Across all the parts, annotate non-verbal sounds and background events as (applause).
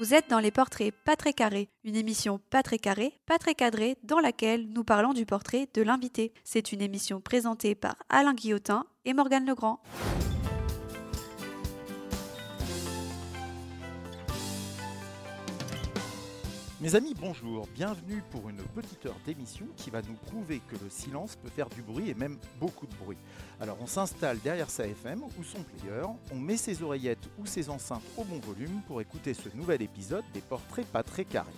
Vous êtes dans les portraits pas très carrés, une émission pas très carrée, pas très cadrée, dans laquelle nous parlons du portrait de l'invité. C'est une émission présentée par Alain Guillotin et Morgane Legrand. Mes amis, bonjour, bienvenue pour une petite heure d'émission qui va nous prouver que le silence peut faire du bruit et même beaucoup de bruit. Alors on s'installe derrière sa FM ou son player, on met ses oreillettes ou ses enceintes au bon volume pour écouter ce nouvel épisode des portraits pas très carrés.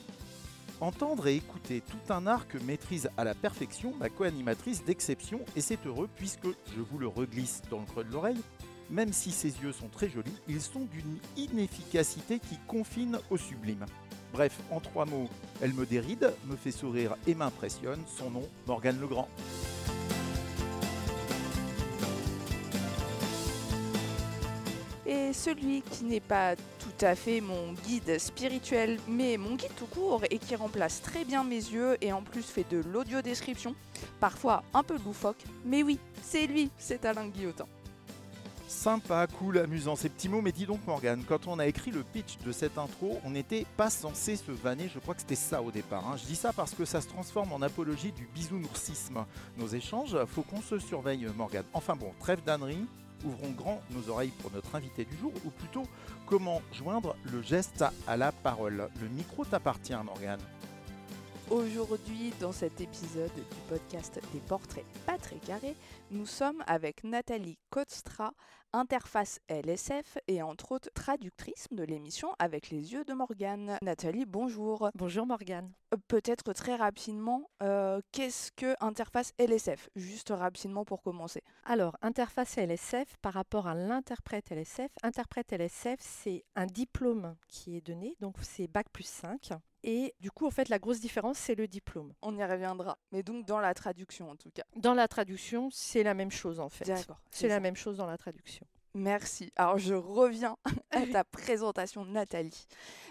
Entendre et écouter tout un art que maîtrise à la perfection ma co-animatrice d'exception et c'est heureux puisque je vous le reglisse dans le creux de l'oreille. Même si ses yeux sont très jolis, ils sont d'une inefficacité qui confine au sublime. Bref, en trois mots, elle me déride, me fait sourire et m'impressionne. Son nom, Morgane Legrand. Et celui qui n'est pas tout à fait mon guide spirituel, mais mon guide tout court et qui remplace très bien mes yeux et en plus fait de l'audio-description, parfois un peu loufoque, mais oui, c'est lui, c'est Alain Guillotin. Sympa, cool, amusant ces petits mots, mais dis donc Morgane, quand on a écrit le pitch de cette intro, on n'était pas censé se vanner, je crois que c'était ça au départ. hein. Je dis ça parce que ça se transforme en apologie du bisounoursisme. Nos échanges, faut qu'on se surveille Morgane. Enfin bon, trêve d'ânerie, ouvrons grand nos oreilles pour notre invité du jour, ou plutôt comment joindre le geste à la parole. Le micro t'appartient Morgane. Aujourd'hui, dans cet épisode du podcast des portraits pas très carrés, nous sommes avec Nathalie Kotstra, interface LSF et entre autres traductrice de l'émission Avec les yeux de Morgane. Nathalie, bonjour. Bonjour Morgane. Euh, Peut-être très rapidement, euh, qu'est-ce que interface LSF Juste rapidement pour commencer. Alors, interface LSF par rapport à l'interprète LSF. Interprète LSF, c'est un diplôme qui est donné, donc c'est Bac plus 5. Et du coup, en fait, la grosse différence, c'est le diplôme. On y reviendra. Mais donc dans la traduction en tout cas. Dans la traduction, c'est la même chose en fait. D'accord. C'est la même chose dans la traduction. Merci. Alors je reviens (laughs) à ta présentation, Nathalie.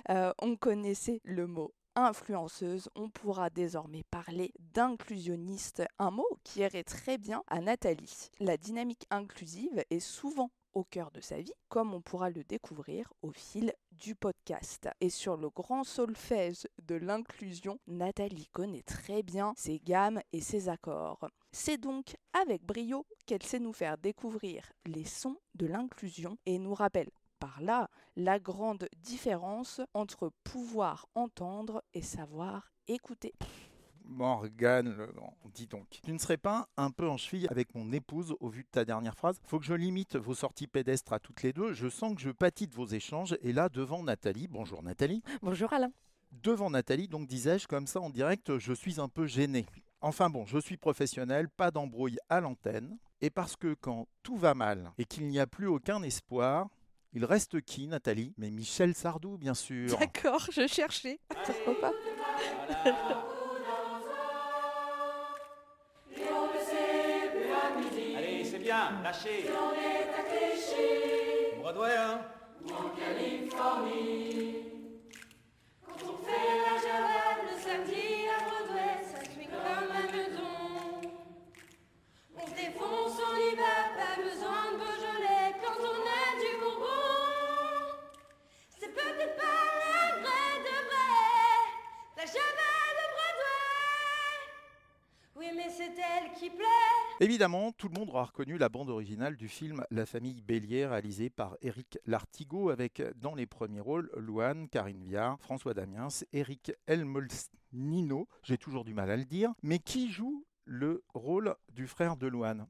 Euh, on connaissait le mot influenceuse, on pourra désormais parler d'inclusionniste, un mot qui irait très bien à Nathalie. La dynamique inclusive est souvent au cœur de sa vie, comme on pourra le découvrir au fil podcast. Et sur le grand solfège de l'inclusion, Nathalie connaît très bien ses gammes et ses accords. C'est donc avec brio qu'elle sait nous faire découvrir les sons de l'inclusion et nous rappelle par là la grande différence entre pouvoir entendre et savoir écouter. Morgane Legrand, dis donc. Tu ne serais pas un peu en cheville avec mon épouse au vu de ta dernière phrase? Faut que je limite vos sorties pédestres à toutes les deux. Je sens que je pâtis de vos échanges. Et là, devant Nathalie, bonjour Nathalie. Bonjour Alain. Devant Nathalie, donc disais-je comme ça en direct, je suis un peu gêné. Enfin bon, je suis professionnel, pas d'embrouille à l'antenne. Et parce que quand tout va mal et qu'il n'y a plus aucun espoir, il reste qui, Nathalie? Mais Michel Sardou, bien sûr. D'accord, je cherchais. Pas? (laughs) Allez, c'est bien, lâchez. Broadway, hein Quand on fait la javane le samedi à Broadway, ça cuit comme un meudon. On se défonce, on y va, pas besoin de Beaujolais quand on a du Bourbon. C'est peut-être pas c'est elle qui plaît. Évidemment, tout le monde aura reconnu la bande originale du film La famille Bélier, réalisé par Éric Lartigot, avec dans les premiers rôles Louane, Karine Viard, François Damiens, Éric Elmolsnino, j'ai toujours du mal à le dire, mais qui joue le rôle du frère de Louane?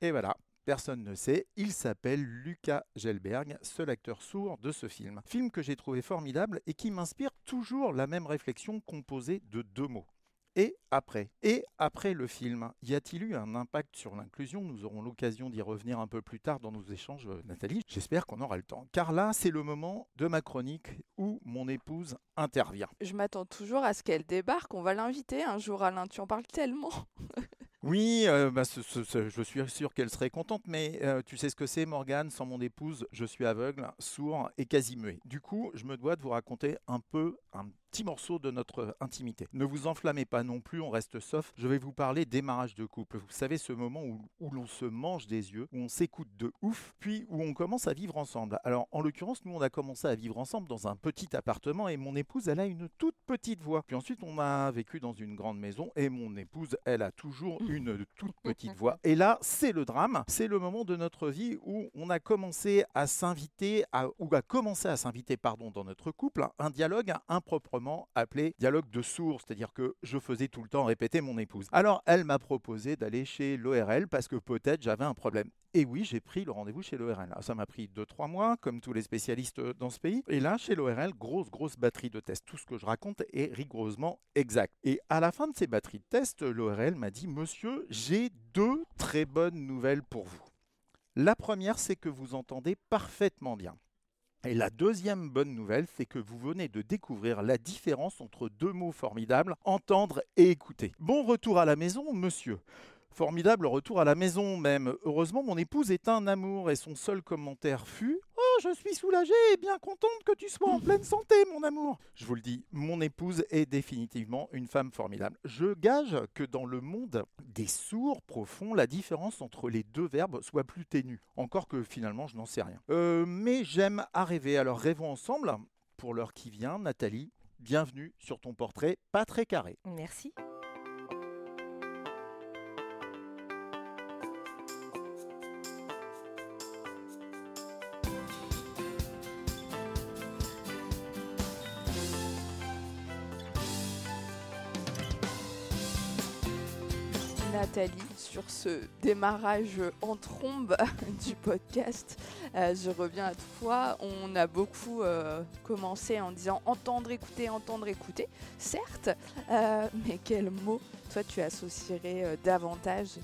Et voilà. Personne ne sait, il s'appelle Lucas Gelberg, seul acteur sourd de ce film. Film que j'ai trouvé formidable et qui m'inspire toujours la même réflexion composée de deux mots et après. Et après le film, y a-t-il eu un impact sur l'inclusion? Nous aurons l'occasion d'y revenir un peu plus tard dans nos échanges, euh, Nathalie. J'espère qu'on aura le temps. Car là, c'est le moment de ma chronique où mon épouse intervient. Je m'attends toujours à ce qu'elle débarque. On va l'inviter un jour, Alain. Tu en parles tellement. (laughs) Oui, euh, bah, ce- ce- ce- je suis sûr qu'elle serait contente, mais euh, tu sais ce que c'est, Morgane? Sans mon épouse, je suis aveugle, sourd et quasi muet. Du coup, je me dois de vous raconter un peu un petit morceau de notre intimité. Ne vous enflammez pas non plus, on reste soft. Je vais vous parler démarrage de couple. Vous savez, ce moment où, où l'on se mange des yeux, où on s'écoute de ouf, puis où on commence à vivre ensemble. Alors, en l'occurrence, nous, on a commencé à vivre ensemble dans un petit appartement et mon épouse, elle a une toute petite voix. Puis ensuite, on a vécu dans une grande maison et mon épouse, elle a toujours (laughs) une toute petite voix. Et là, c'est le drame. C'est le moment de notre vie où on a commencé à s'inviter, ou à commencer à s'inviter, pardon, dans notre couple, un dialogue improprement appelé dialogue de sourds, c'est-à-dire que je faisais tout le temps répéter mon épouse. Alors, elle m'a proposé d'aller chez l'ORL parce que peut-être j'avais un problème. Et oui, j'ai pris le rendez-vous chez l'ORL. Ça m'a pris 2-3 mois, comme tous les spécialistes dans ce pays. Et là, chez l'ORL, grosse, grosse batterie de tests. Tout ce que je raconte est rigoureusement exact. Et à la fin de ces batteries de tests, l'ORL m'a dit Monsieur, j'ai deux très bonnes nouvelles pour vous. La première, c'est que vous entendez parfaitement bien. Et la deuxième bonne nouvelle, c'est que vous venez de découvrir la différence entre deux mots formidables, entendre et écouter. Bon retour à la maison, monsieur. Formidable retour à la maison même. Heureusement, mon épouse est un amour et son seul commentaire fut Oh, je suis soulagée et bien contente que tu sois en pleine santé, mon amour. Je vous le dis, mon épouse est définitivement une femme formidable. Je gage que dans le monde des sourds profonds, la différence entre les deux verbes soit plus ténue. Encore que finalement, je n'en sais rien. Euh, mais j'aime à rêver, alors rêvons ensemble. Pour l'heure qui vient, Nathalie, bienvenue sur ton portrait pas très carré. Merci. Sur ce démarrage en trombe (laughs) du podcast. Euh, je reviens à toi. On a beaucoup euh, commencé en disant entendre, écouter, entendre, écouter. Certes, euh, mais quel mot toi tu associerais davantage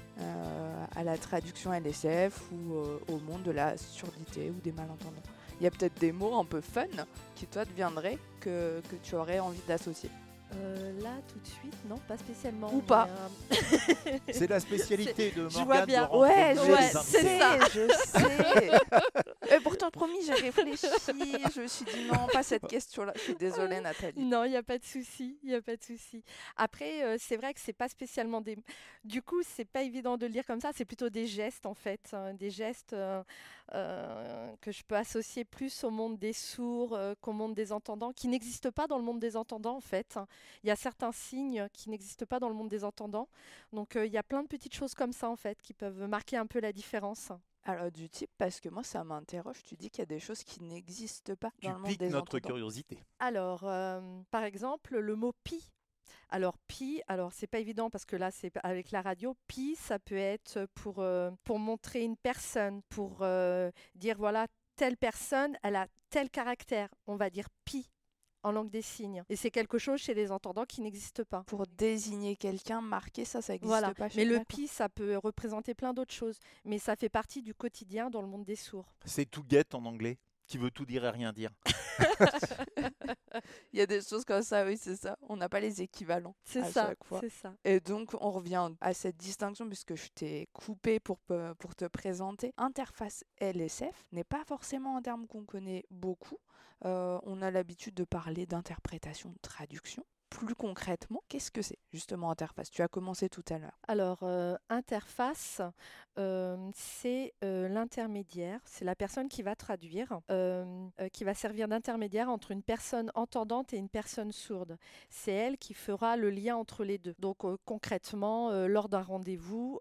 à la traduction LSF ou au monde de la surdité ou des malentendants? Il y a peut-être des mots un peu fun qui toi te viendraient que, que tu aurais envie d'associer. Euh, là, tout de suite, non, pas spécialement. Ou pas. euh, (laughs) C'est la spécialité de je vois Morgane de bien. Ouais, je sais, je sais. (laughs) (laughs) Et pourtant, promis, j'ai réfléchi. Je me suis dit non, pas cette question-là. Je suis désolée, Nathalie. Non, il n'y a pas de souci, il y a pas de souci. Après, euh, c'est vrai que c'est pas spécialement des. Du coup, c'est pas évident de le lire comme ça. C'est plutôt des gestes en fait, hein, des gestes euh, euh, que je peux associer plus au monde des sourds euh, qu'au monde des entendants, qui n'existent pas dans le monde des entendants en fait. Il y a certains signes qui n'existent pas dans le monde des entendants. Donc, euh, il y a plein de petites choses comme ça en fait qui peuvent marquer un peu la différence. Alors, du type, parce que moi, ça m'interroge. Tu dis qu'il y a des choses qui n'existent pas Tu dans le monde des notre entendants. curiosité. Alors, euh, par exemple, le mot pi. Alors, pi, alors c'est pas évident parce que là, c'est avec la radio. Pi, ça peut être pour, euh, pour montrer une personne, pour euh, dire voilà, telle personne, elle a tel caractère. On va dire pi en langue des signes. Et c'est quelque chose chez les entendants qui n'existe pas. Pour désigner quelqu'un, marquer ça, ça n'existe Voilà. pas. chez Mais le pi, ça peut représenter plein d'autres choses. Mais ça fait partie du quotidien dans le monde des sourds. C'est to get en anglais, qui veut tout dire et rien dire. (laughs) Il y a des choses comme ça, oui, c'est ça. On n'a pas les équivalents. C'est à ça, chaque fois. c'est ça. Et donc, on revient à cette distinction, puisque je t'ai coupé pour, pour te présenter. Interface LSF n'est pas forcément un terme qu'on connaît beaucoup. Euh, on a l'habitude de parler d'interprétation, de traduction. Plus concrètement, qu'est-ce que c'est justement interface? Tu as commencé tout à l'heure. Alors, euh, interface, euh, c'est euh, l'intermédiaire, c'est la personne qui va traduire, qui va servir d'intermédiaire entre une personne entendante et une personne sourde. C'est elle qui fera le lien entre les deux. Donc, concrètement, lors d'un rendez-vous,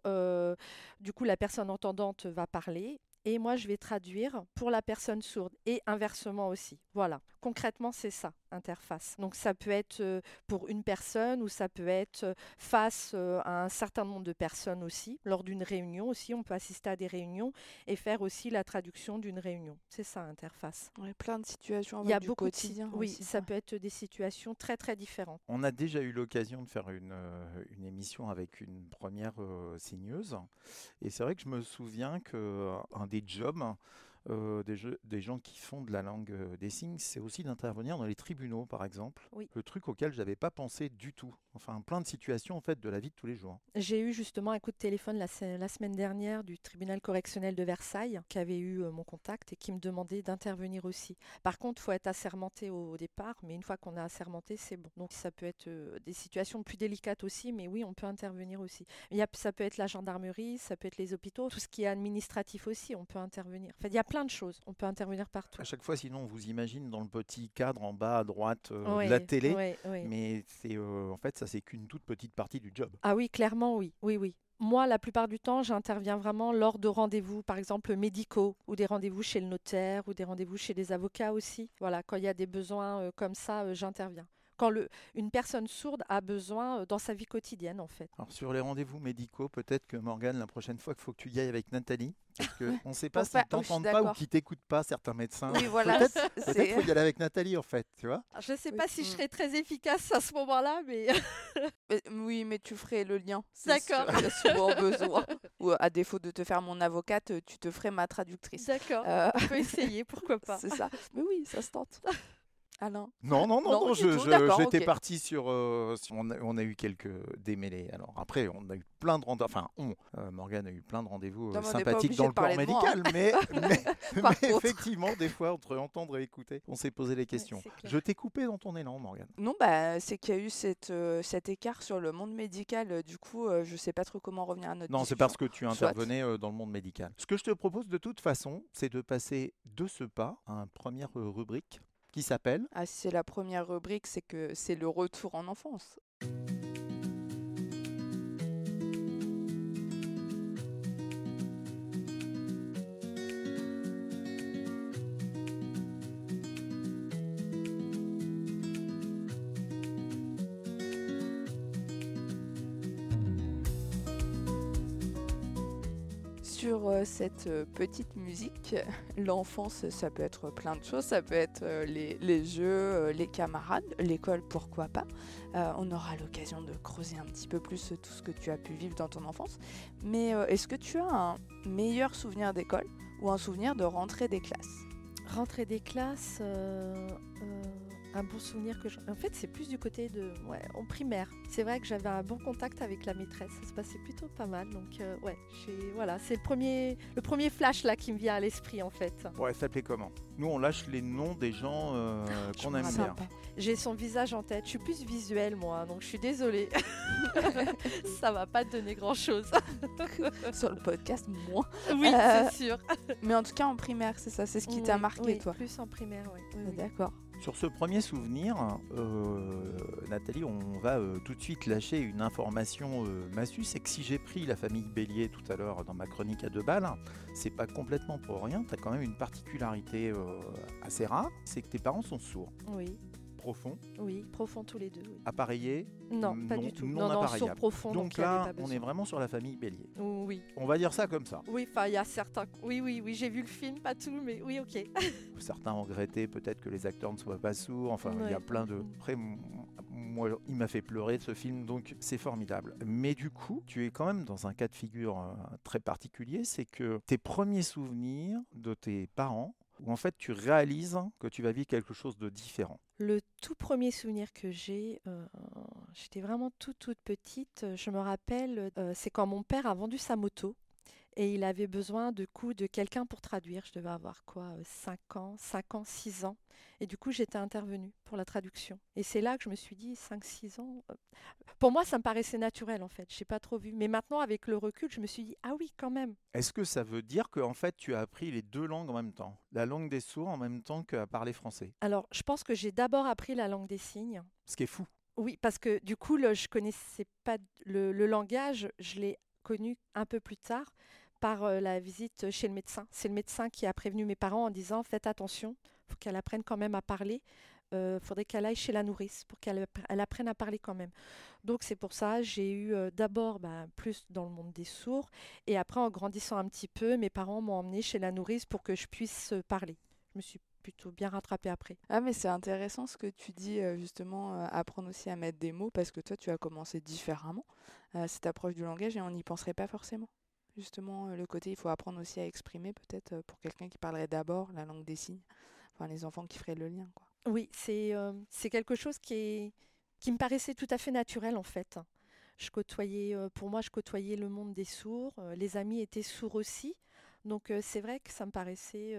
du coup, la personne entendante va parler. Et moi, je vais traduire pour la personne sourde et inversement aussi. Voilà. Concrètement, c'est ça, interface. Donc, ça peut être euh, pour une personne ou ça peut être euh, face euh, à un certain nombre de personnes aussi. Lors d'une réunion aussi, on peut assister à des réunions et faire aussi la traduction d'une réunion. C'est ça, interface. On a plein de situations Il y a du beaucoup de quotidien. Oui, aussi, ça peut être des situations très très différentes. On a déjà eu l'occasion de faire une, euh, une émission avec une première euh, signeuse. Et c'est vrai que je me souviens qu'un des jobs euh, des, jeux- des gens qui font de la langue euh, des signes, c'est aussi d'intervenir dans les tribunaux, par exemple. Oui. Le truc auquel j'avais pas pensé du tout. Enfin, plein de situations en fait de la vie de tous les jours. J'ai eu justement un coup de téléphone la, se- la semaine dernière du tribunal correctionnel de Versailles qui avait eu euh, mon contact et qui me demandait d'intervenir aussi. Par contre, il faut être assermenté au, au départ, mais une fois qu'on a assermenté, c'est bon. Donc ça peut être des situations plus délicates aussi, mais oui, on peut intervenir aussi. Il y a- ça peut être la gendarmerie, ça peut être les hôpitaux, tout ce qui est administratif aussi, on peut intervenir. Enfin, il y a plein de choses, on peut intervenir partout. À chaque fois, sinon, on vous imagine dans le petit cadre en bas à droite euh, Ouais, de la télé. ouais, ouais. Mais c'est euh, en fait, ça c'est qu'une toute petite partie du job. Ah oui, clairement, oui. Oui, oui. Moi, la plupart du temps, j'interviens vraiment lors de rendez-vous, par exemple médicaux, ou des rendez-vous chez le notaire, ou des rendez-vous chez des avocats aussi. Voilà, quand il y a des besoins euh, comme ça, j'interviens. Quand le, une personne sourde a besoin euh, dans sa vie quotidienne, en fait. Alors sur les rendez-vous médicaux, peut-être que Morgane, la prochaine fois, qu'il faut que tu y ailles avec Nathalie, parce qu'on (laughs) ne sait pas s'ils suis t'entendent pas ou qu'ils t'écoutent pas, certains médecins. Oui, voilà. Peut-être peut-être faut y aller avec Nathalie, en fait, tu vois. Je ne sais Oui. pas si je Mm. serais très efficace à ce moment-là, mais (laughs) Mais- oui, mais tu ferais le lien. D'accord. Il y a souvent (laughs) besoin. Ou à défaut de te faire mon avocate, tu te ferais ma traductrice. d'accord. Euh, On peut essayer, pourquoi pas. c'est ça. Mais oui, ça se tente. Alain. Non, non, non, Non, je- je- j'étais parti sur, euh, on, a, on a eu quelques démêlés. Alors après, on a eu plein de rendez-vous, enfin, on, euh, Morgane a eu plein de rendez-vous euh, sympathiques dans le corps moi, hein. médical, mais, (laughs) effectivement, des fois, entre entendre et écouter, on s'est posé les questions. je t'ai coupé dans ton élan, Morgane. Non, bah, c'est qu'il y a eu cette, cet écart sur le monde médical. Du coup, je sais pas trop comment revenir à notre Non, c'est parce que tu intervenais dans le monde médical. Ce que je te propose de toute façon, c'est de passer de ce pas à une première rubrique qui s'appelle? Ah, c'est la première rubrique, c'est que c'est le retour en enfance. Cette euh, petite musique, (laughs) l'enfance, ça peut être plein de choses. Ça peut être euh, les, jeux, euh, les camarades, l'école, pourquoi pas. Euh, on aura l'occasion de creuser un petit peu plus euh, tout ce que tu as pu vivre dans ton enfance. Mais euh, est-ce que tu as un meilleur souvenir d'école ou un souvenir de rentrée des classes? Rentrer des classes, euh, euh, un bon souvenir que je... En fait, c'est plus du côté de... Ouais, en primaire. C'est vrai que j'avais un bon contact avec la maîtresse. Ça se passait plutôt pas mal. Donc, euh, ouais, j'ai... Voilà, c'est le premier, le premier flash là qui me vient à l'esprit, en fait. Bon, elle s'appelait comment? Nous, on lâche les noms des gens euh, Je qu'on me aime bien. J'ai son visage en tête. Je suis plus visuelle, moi, donc je suis désolée. (laughs) Ça va pas te donner grand-chose. (laughs) Sur le podcast, moins. oui, Euh, c'est sûr. Mais en tout cas, en primaire, c'est ça, c'est ce qui t'a marqué, oui, toi. Plus en primaire, oui. D'accord. Sur ce premier souvenir, euh, Nathalie, on va euh, tout de suite lâcher une information euh, massue. C'est que si j'ai pris la famille Bélier tout à l'heure dans ma chronique à deux balles, c'est pas complètement pour rien. Tu as quand même une particularité assez rare c'est que tes parents sont sourds, Oui, profonds, oui, profond tous les deux. Oui. appareillés. Non, pas non- du tout. non Non, non, sur profond. Donc, là, on est vraiment sur la famille Bélier. Oui, On va dire ça comme ça. oui, enfin, il y a certains. Oui, oui, oui, j'ai vu le film, pas tout, mais oui, ok. (laughs) Certains ont regretté peut-être que les acteurs ne soient pas sourds. Enfin, il y a plein de. Mm. Après, moi, il m'a fait pleurer ce film, donc c'est formidable. Mais du coup, tu es quand même dans un cas de figure euh, très particulier c'est que tes premiers souvenirs de tes parents, où en fait tu réalises que tu vas vivre quelque chose de différent. Le tout premier souvenir que j'ai, euh, j'étais vraiment toute toute petite. Je me rappelle, euh, c'est quand mon père a vendu sa moto et il avait besoin de coup de quelqu'un pour traduire. Je devais avoir quoi, 5 ans, 5 ans, 6 ans. Et du coup, j'étais intervenue pour la traduction. Et c'est là que je me suis dit, 5-6 ans. euh, Pour moi, ça me paraissait naturel en fait. Je n'ai pas trop vu. Mais maintenant, avec le recul, je me suis dit, ah oui, quand même. Est-ce que ça veut dire qu'en fait tu as appris les deux langues en même temps? La langue des sourds en même temps qu'à parler français? Alors, je pense que j'ai d'abord appris la langue des signes. Ce qui est fou. Oui, parce que du coup, le, je connaissais pas le langage, je l'ai connu un peu plus tard par euh, la visite chez le médecin. C'est le médecin qui a prévenu mes parents en disant faites attention, faut qu'elle apprenne quand même à parler. Il faudrait qu'elle aille chez la nourrice pour qu'elle appre- elle apprenne à parler quand même. Donc c'est pour ça j'ai eu euh, d'abord bah, plus dans le monde des sourds et après en grandissant un petit peu, mes parents m'ont emmené chez la nourrice pour que je puisse euh, parler. Je me suis plutôt bien rattrapée après. Ah mais c'est intéressant ce que tu dis euh, justement, euh, apprendre aussi à mettre des mots parce que toi tu as commencé différemment euh, cette approche du langage et on n'y penserait pas forcément. Justement, euh, le côté, il faut apprendre aussi à exprimer, peut-être euh, pour quelqu'un qui parlerait d'abord la langue des signes. Enfin, les enfants qui feraient le lien, quoi. Oui, c'est euh, quelque chose qui, est, qui me paraissait tout à fait naturel en fait. Je côtoyais, pour moi, je côtoyais le monde des sourds. les amis étaient sourds aussi. Donc c'est vrai que ça me paraissait,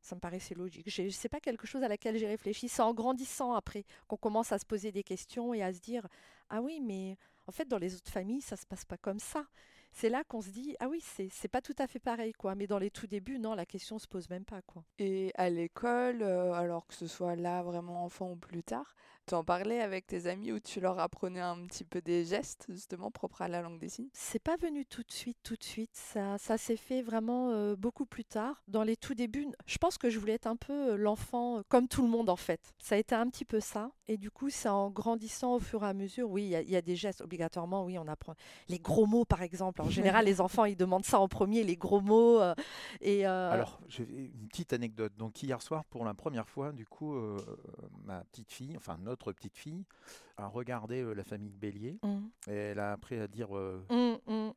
ça me paraissait logique. J'ai- C'est pas quelque chose à laquelle j'ai réfléchi. C'est en grandissant après qu'on commence à se poser des questions et à se dire ah oui, mais en fait dans les autres familles ça se passe pas comme ça. C'est là qu'on se dit ah oui c'est pas tout à fait pareil quoi. Mais dans les tout débuts non la question se pose même pas quoi. Et à l'école, euh, alors que ce soit là vraiment enfant ou plus tard, t'en parlais avec tes amis où tu leur apprenais un petit peu des gestes justement propres à la langue des signes? C'est pas venu tout de suite, tout de suite. Ça, ça s'est fait vraiment euh, beaucoup plus tard. Dans les tout débuts, je pense que je voulais être un peu euh, l'enfant euh, comme tout le monde en fait. Ça a été un petit peu ça. Et du coup, c'est en grandissant au fur et à mesure. Oui, il y, a- il y a des gestes obligatoirement. Oui, on apprend les gros mots par exemple. En général, les enfants ils demandent ça en premier, les gros mots. euh, et euh, Alors, une petite anecdote. Donc, hier soir, pour la première fois, du coup, euh, ma petite fille, enfin notre petite fille, a regardé euh, la famille Bélier hum, et elle a appris à dire euh. CON.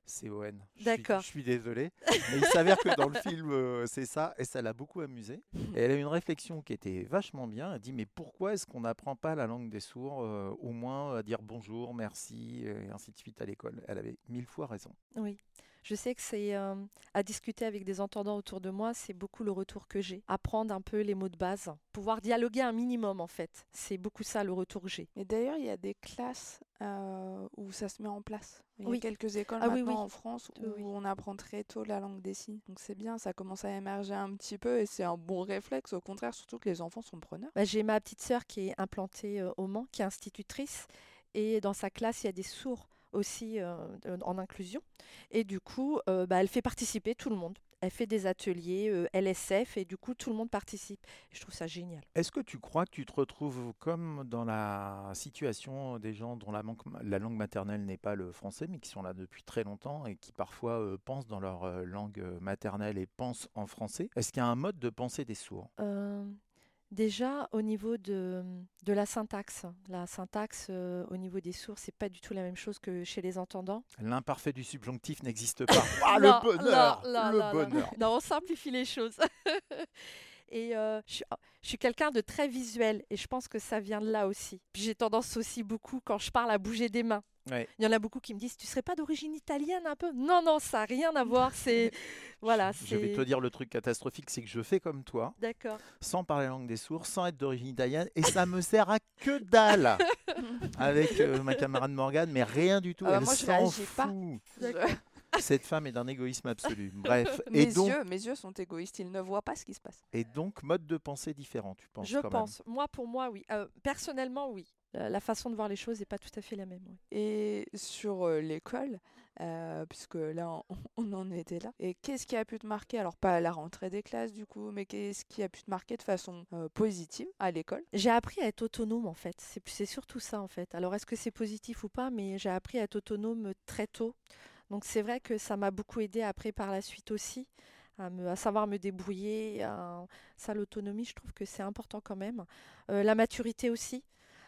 Suis- D'accord. Je suis désolé. Mais il s'avère que dans le film, euh, c'est ça et ça l'a beaucoup amusée. Et elle a eu une réflexion qui était vachement bien. Elle dit Mais pourquoi est-ce qu'on n'apprend pas la langue des sourds, euh, au moins à dire bonjour, merci, et ainsi de suite à l'école? Elle avait mille fois raison. Oui. Je sais que c'est euh, à discuter avec des entendants autour de moi, c'est beaucoup le retour que j'ai. Apprendre un peu les mots de base, pouvoir dialoguer un minimum en fait. C'est beaucoup ça le retour que j'ai. Et d'ailleurs, il y a des classes euh, où ça se met en place. Il y a Oui. quelques écoles Ah maintenant oui. en France où on apprend très tôt la langue des signes. Donc c'est bien, ça commence à émerger un petit peu et c'est un bon réflexe. Au contraire, surtout que les enfants sont preneurs. Bah, j'ai ma petite sœur qui est implantée euh, au Mans, qui est institutrice, et dans sa classe, il y a des sourds aussi euh, en inclusion. Et du coup, euh, bah, elle fait participer tout le monde. Elle fait des ateliers euh, LSF et du coup, tout le monde participe. Je trouve ça génial. Est-ce que tu crois que tu te retrouves comme dans la situation des gens dont la, langue maternelle n'est pas le français, mais qui sont là depuis très longtemps et qui parfois euh, pensent dans leur langue maternelle et pensent en français? Est-ce qu'il y a un mode de pensée des sourds? Euh, déjà, au niveau de, de la syntaxe, la syntaxe euh, au niveau des sourds, c'est pas du tout la même chose que chez les entendants. L'imparfait du subjonctif n'existe pas. (laughs) Ah, Non, le bonheur non, non, Le non, non. bonheur Non, on simplifie les choses. (laughs) et euh, je suis, je suis quelqu'un de très visuel et je pense que ça vient de là aussi. Puis j'ai tendance aussi beaucoup, quand je parle, à bouger des mains. Ouais. Il y en a beaucoup qui me disent, tu serais pas d'origine italienne un peu? Non, non, ça n'a rien à voir. C'est (laughs) voilà, Je vais te dire le truc catastrophique, c'est que je fais comme toi, d'accord. sans parler la langue des sourds, sans être d'origine italienne, et ça me sert à que dalle (laughs) avec euh, ma camarade Morgane, mais rien du tout. Ah bah elle moi, je s'en fout. Cette femme est d'un égoïsme absolu. (laughs) Bref, mes, et donc, yeux, mes yeux sont égoïstes, ils ne voient pas ce qui se passe. et donc mode de pensée différent, tu penses Je quand même. pense. Moi, pour moi, oui. Euh, personnellement, oui. La, façon de voir les choses n'est pas tout à fait la même. oui. Et sur euh, l'école, euh, puisque là on, (laughs) on en était là, et qu'est-ce qui a pu te marquer? Alors pas à la rentrée des classes du coup, mais qu'est-ce qui a pu te marquer de façon euh, positive à l'école? J'ai appris à être autonome en fait. C'est c'est surtout ça en fait. Alors est-ce que c'est positif ou pas? Mais j'ai appris à être autonome très tôt. Donc c'est vrai que ça m'a beaucoup aidé après par la suite aussi. À, me- à savoir me débrouiller, à- ça l'autonomie, je trouve que c'est important quand même. Euh, la maturité aussi.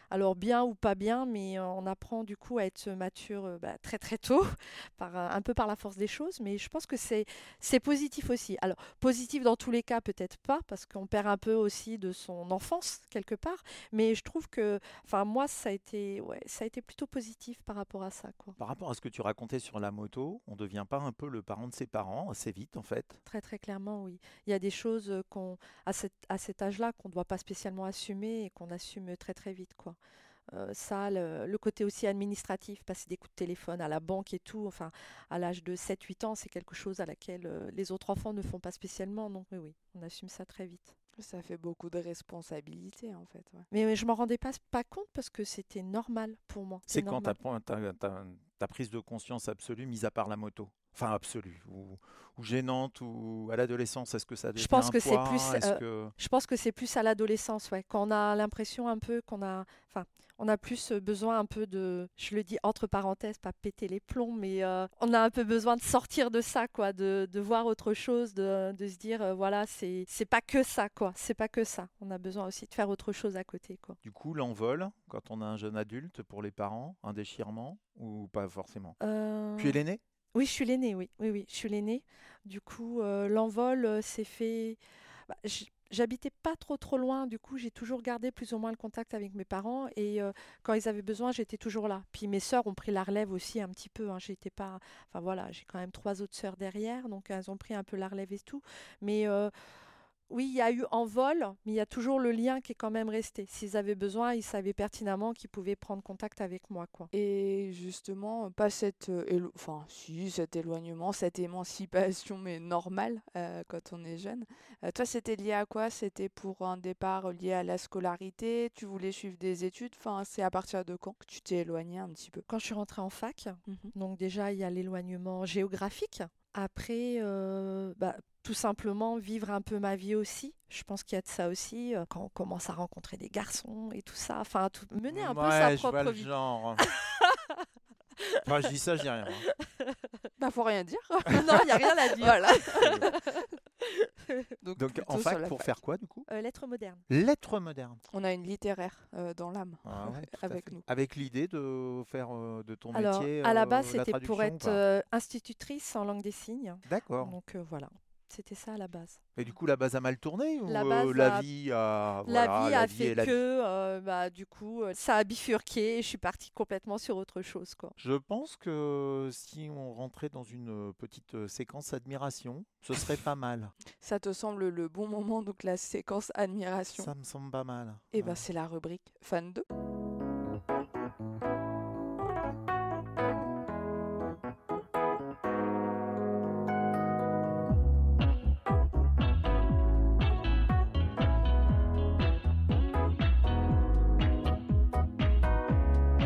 Alors bien ou pas bien, mais on apprend du coup à être mature bah, très très tôt, (laughs) par, un peu par la force des choses, mais je pense que c'est positif aussi. Alors positif dans tous les cas, peut-être pas, parce qu'on perd un peu aussi de son enfance quelque part, mais je trouve que, enfin moi ça a été, ouais, ça a été plutôt positif par rapport à ça, quoi. Par rapport à ce que tu racontais sur la moto, on devient pas un peu le parent de ses parents assez vite en fait? Très très clairement, oui. Il y a des choses qu'on, à, cet, à cet âge-là qu'on ne doit pas spécialement assumer et qu'on assume très très vite, quoi. Euh, ça, le, le côté aussi administratif, passer des coups de téléphone à la banque et tout, enfin, à l'âge de 7-8 ans, c'est quelque chose à laquelle euh, les autres enfants ne font pas spécialement. Donc oui, oui, on assume ça très vite. Ça fait beaucoup de responsabilités en fait. ouais. Mais, mais je m'en rendais pas, pas compte parce que c'était normal pour moi. C'est quand ta, ta, ta, ta prise de conscience absolue, mis à part la moto? Enfin, absolue, ou, ou gênante, ou à l'adolescence, est-ce que ça devient pense un que c'est plus, euh, que... Je pense que c'est plus à l'adolescence, ouais, quand on a l'impression un peu qu'on a, enfin, on a plus euh, besoin un peu de, je le dis entre parenthèses, pas péter les plombs, mais euh, on a un peu besoin de sortir de ça, quoi, de, de voir autre chose, de, de se dire, euh, voilà, c'est, c'est pas que ça, quoi, c'est pas que ça. On a besoin aussi de faire autre chose à côté, quoi. Du coup, l'envol, quand on a un jeune adulte, pour les parents, un déchirement, ou pas forcément? Puis née? Oui, je suis l'aînée, oui. Oui, oui, je suis l'aînée. Du coup, euh, l'envol euh, s'est fait. bah, J'habitais pas trop trop loin, du coup j'ai toujours gardé plus ou moins le contact avec mes parents et euh, quand ils avaient besoin j'étais toujours là. Puis mes sœurs ont pris la relève aussi un petit peu. Hein. J'étais pas, enfin voilà, j'ai quand même trois autres sœurs derrière, donc elles ont pris un peu la relève et tout. Mais oui, il y a eu en vol, mais il y a toujours le lien qui est quand même resté. S'ils avaient besoin, ils savaient pertinemment qu'ils pouvaient prendre contact avec moi, quoi. Et justement, pas cette, euh, élo- enfin, si, cet éloignement, cette émancipation, mais normale euh, quand on est jeune. Euh, toi, c'était lié à quoi? C'était pour un départ lié à la scolarité? Tu voulais suivre des études? Enfin, c'est à partir de quand que tu t'es éloigné un petit peu? Quand je suis rentrée en fac, Mhm. Donc déjà, il y a l'éloignement géographique. Après, euh, bah, tout simplement vivre un peu ma vie aussi. Je pense qu'il y a de ça aussi, euh, quand on commence à rencontrer des garçons et tout ça. Enfin, tout- mener un peu sa Ouais, je vois propre le vie. genre. (laughs) Enfin, je dis ça, je dis rien. hein. Bah, faut rien dire. (laughs) non, il n'y a rien à dire. voilà. (laughs) Donc plutôt en fac, pour fac. faire quoi du coup? Euh, lettres modernes. Lettres modernes. On a une littéraire euh, dans l'âme Ah ouais, avec nous. Avec l'idée de faire euh, de ton Alors, métier. à la base, c'était pour être euh, institutrice en langue des signes. D'accord. Donc euh, voilà, c'était ça à la base. Et du coup, la base a mal tourné ou La euh, base la a- vie a. la voilà, vie la a vie fait la que, vie. euh, bah, du coup, euh, ça a bifurqué et je suis partie complètement sur autre chose. Quoi. Je pense que si on rentrait dans une petite séquence admiration, ce serait pas mal. (laughs) Ça te semble le bon moment, donc la séquence admiration Ça me semble pas mal. Et Ouais. ben c'est la rubrique fan 2.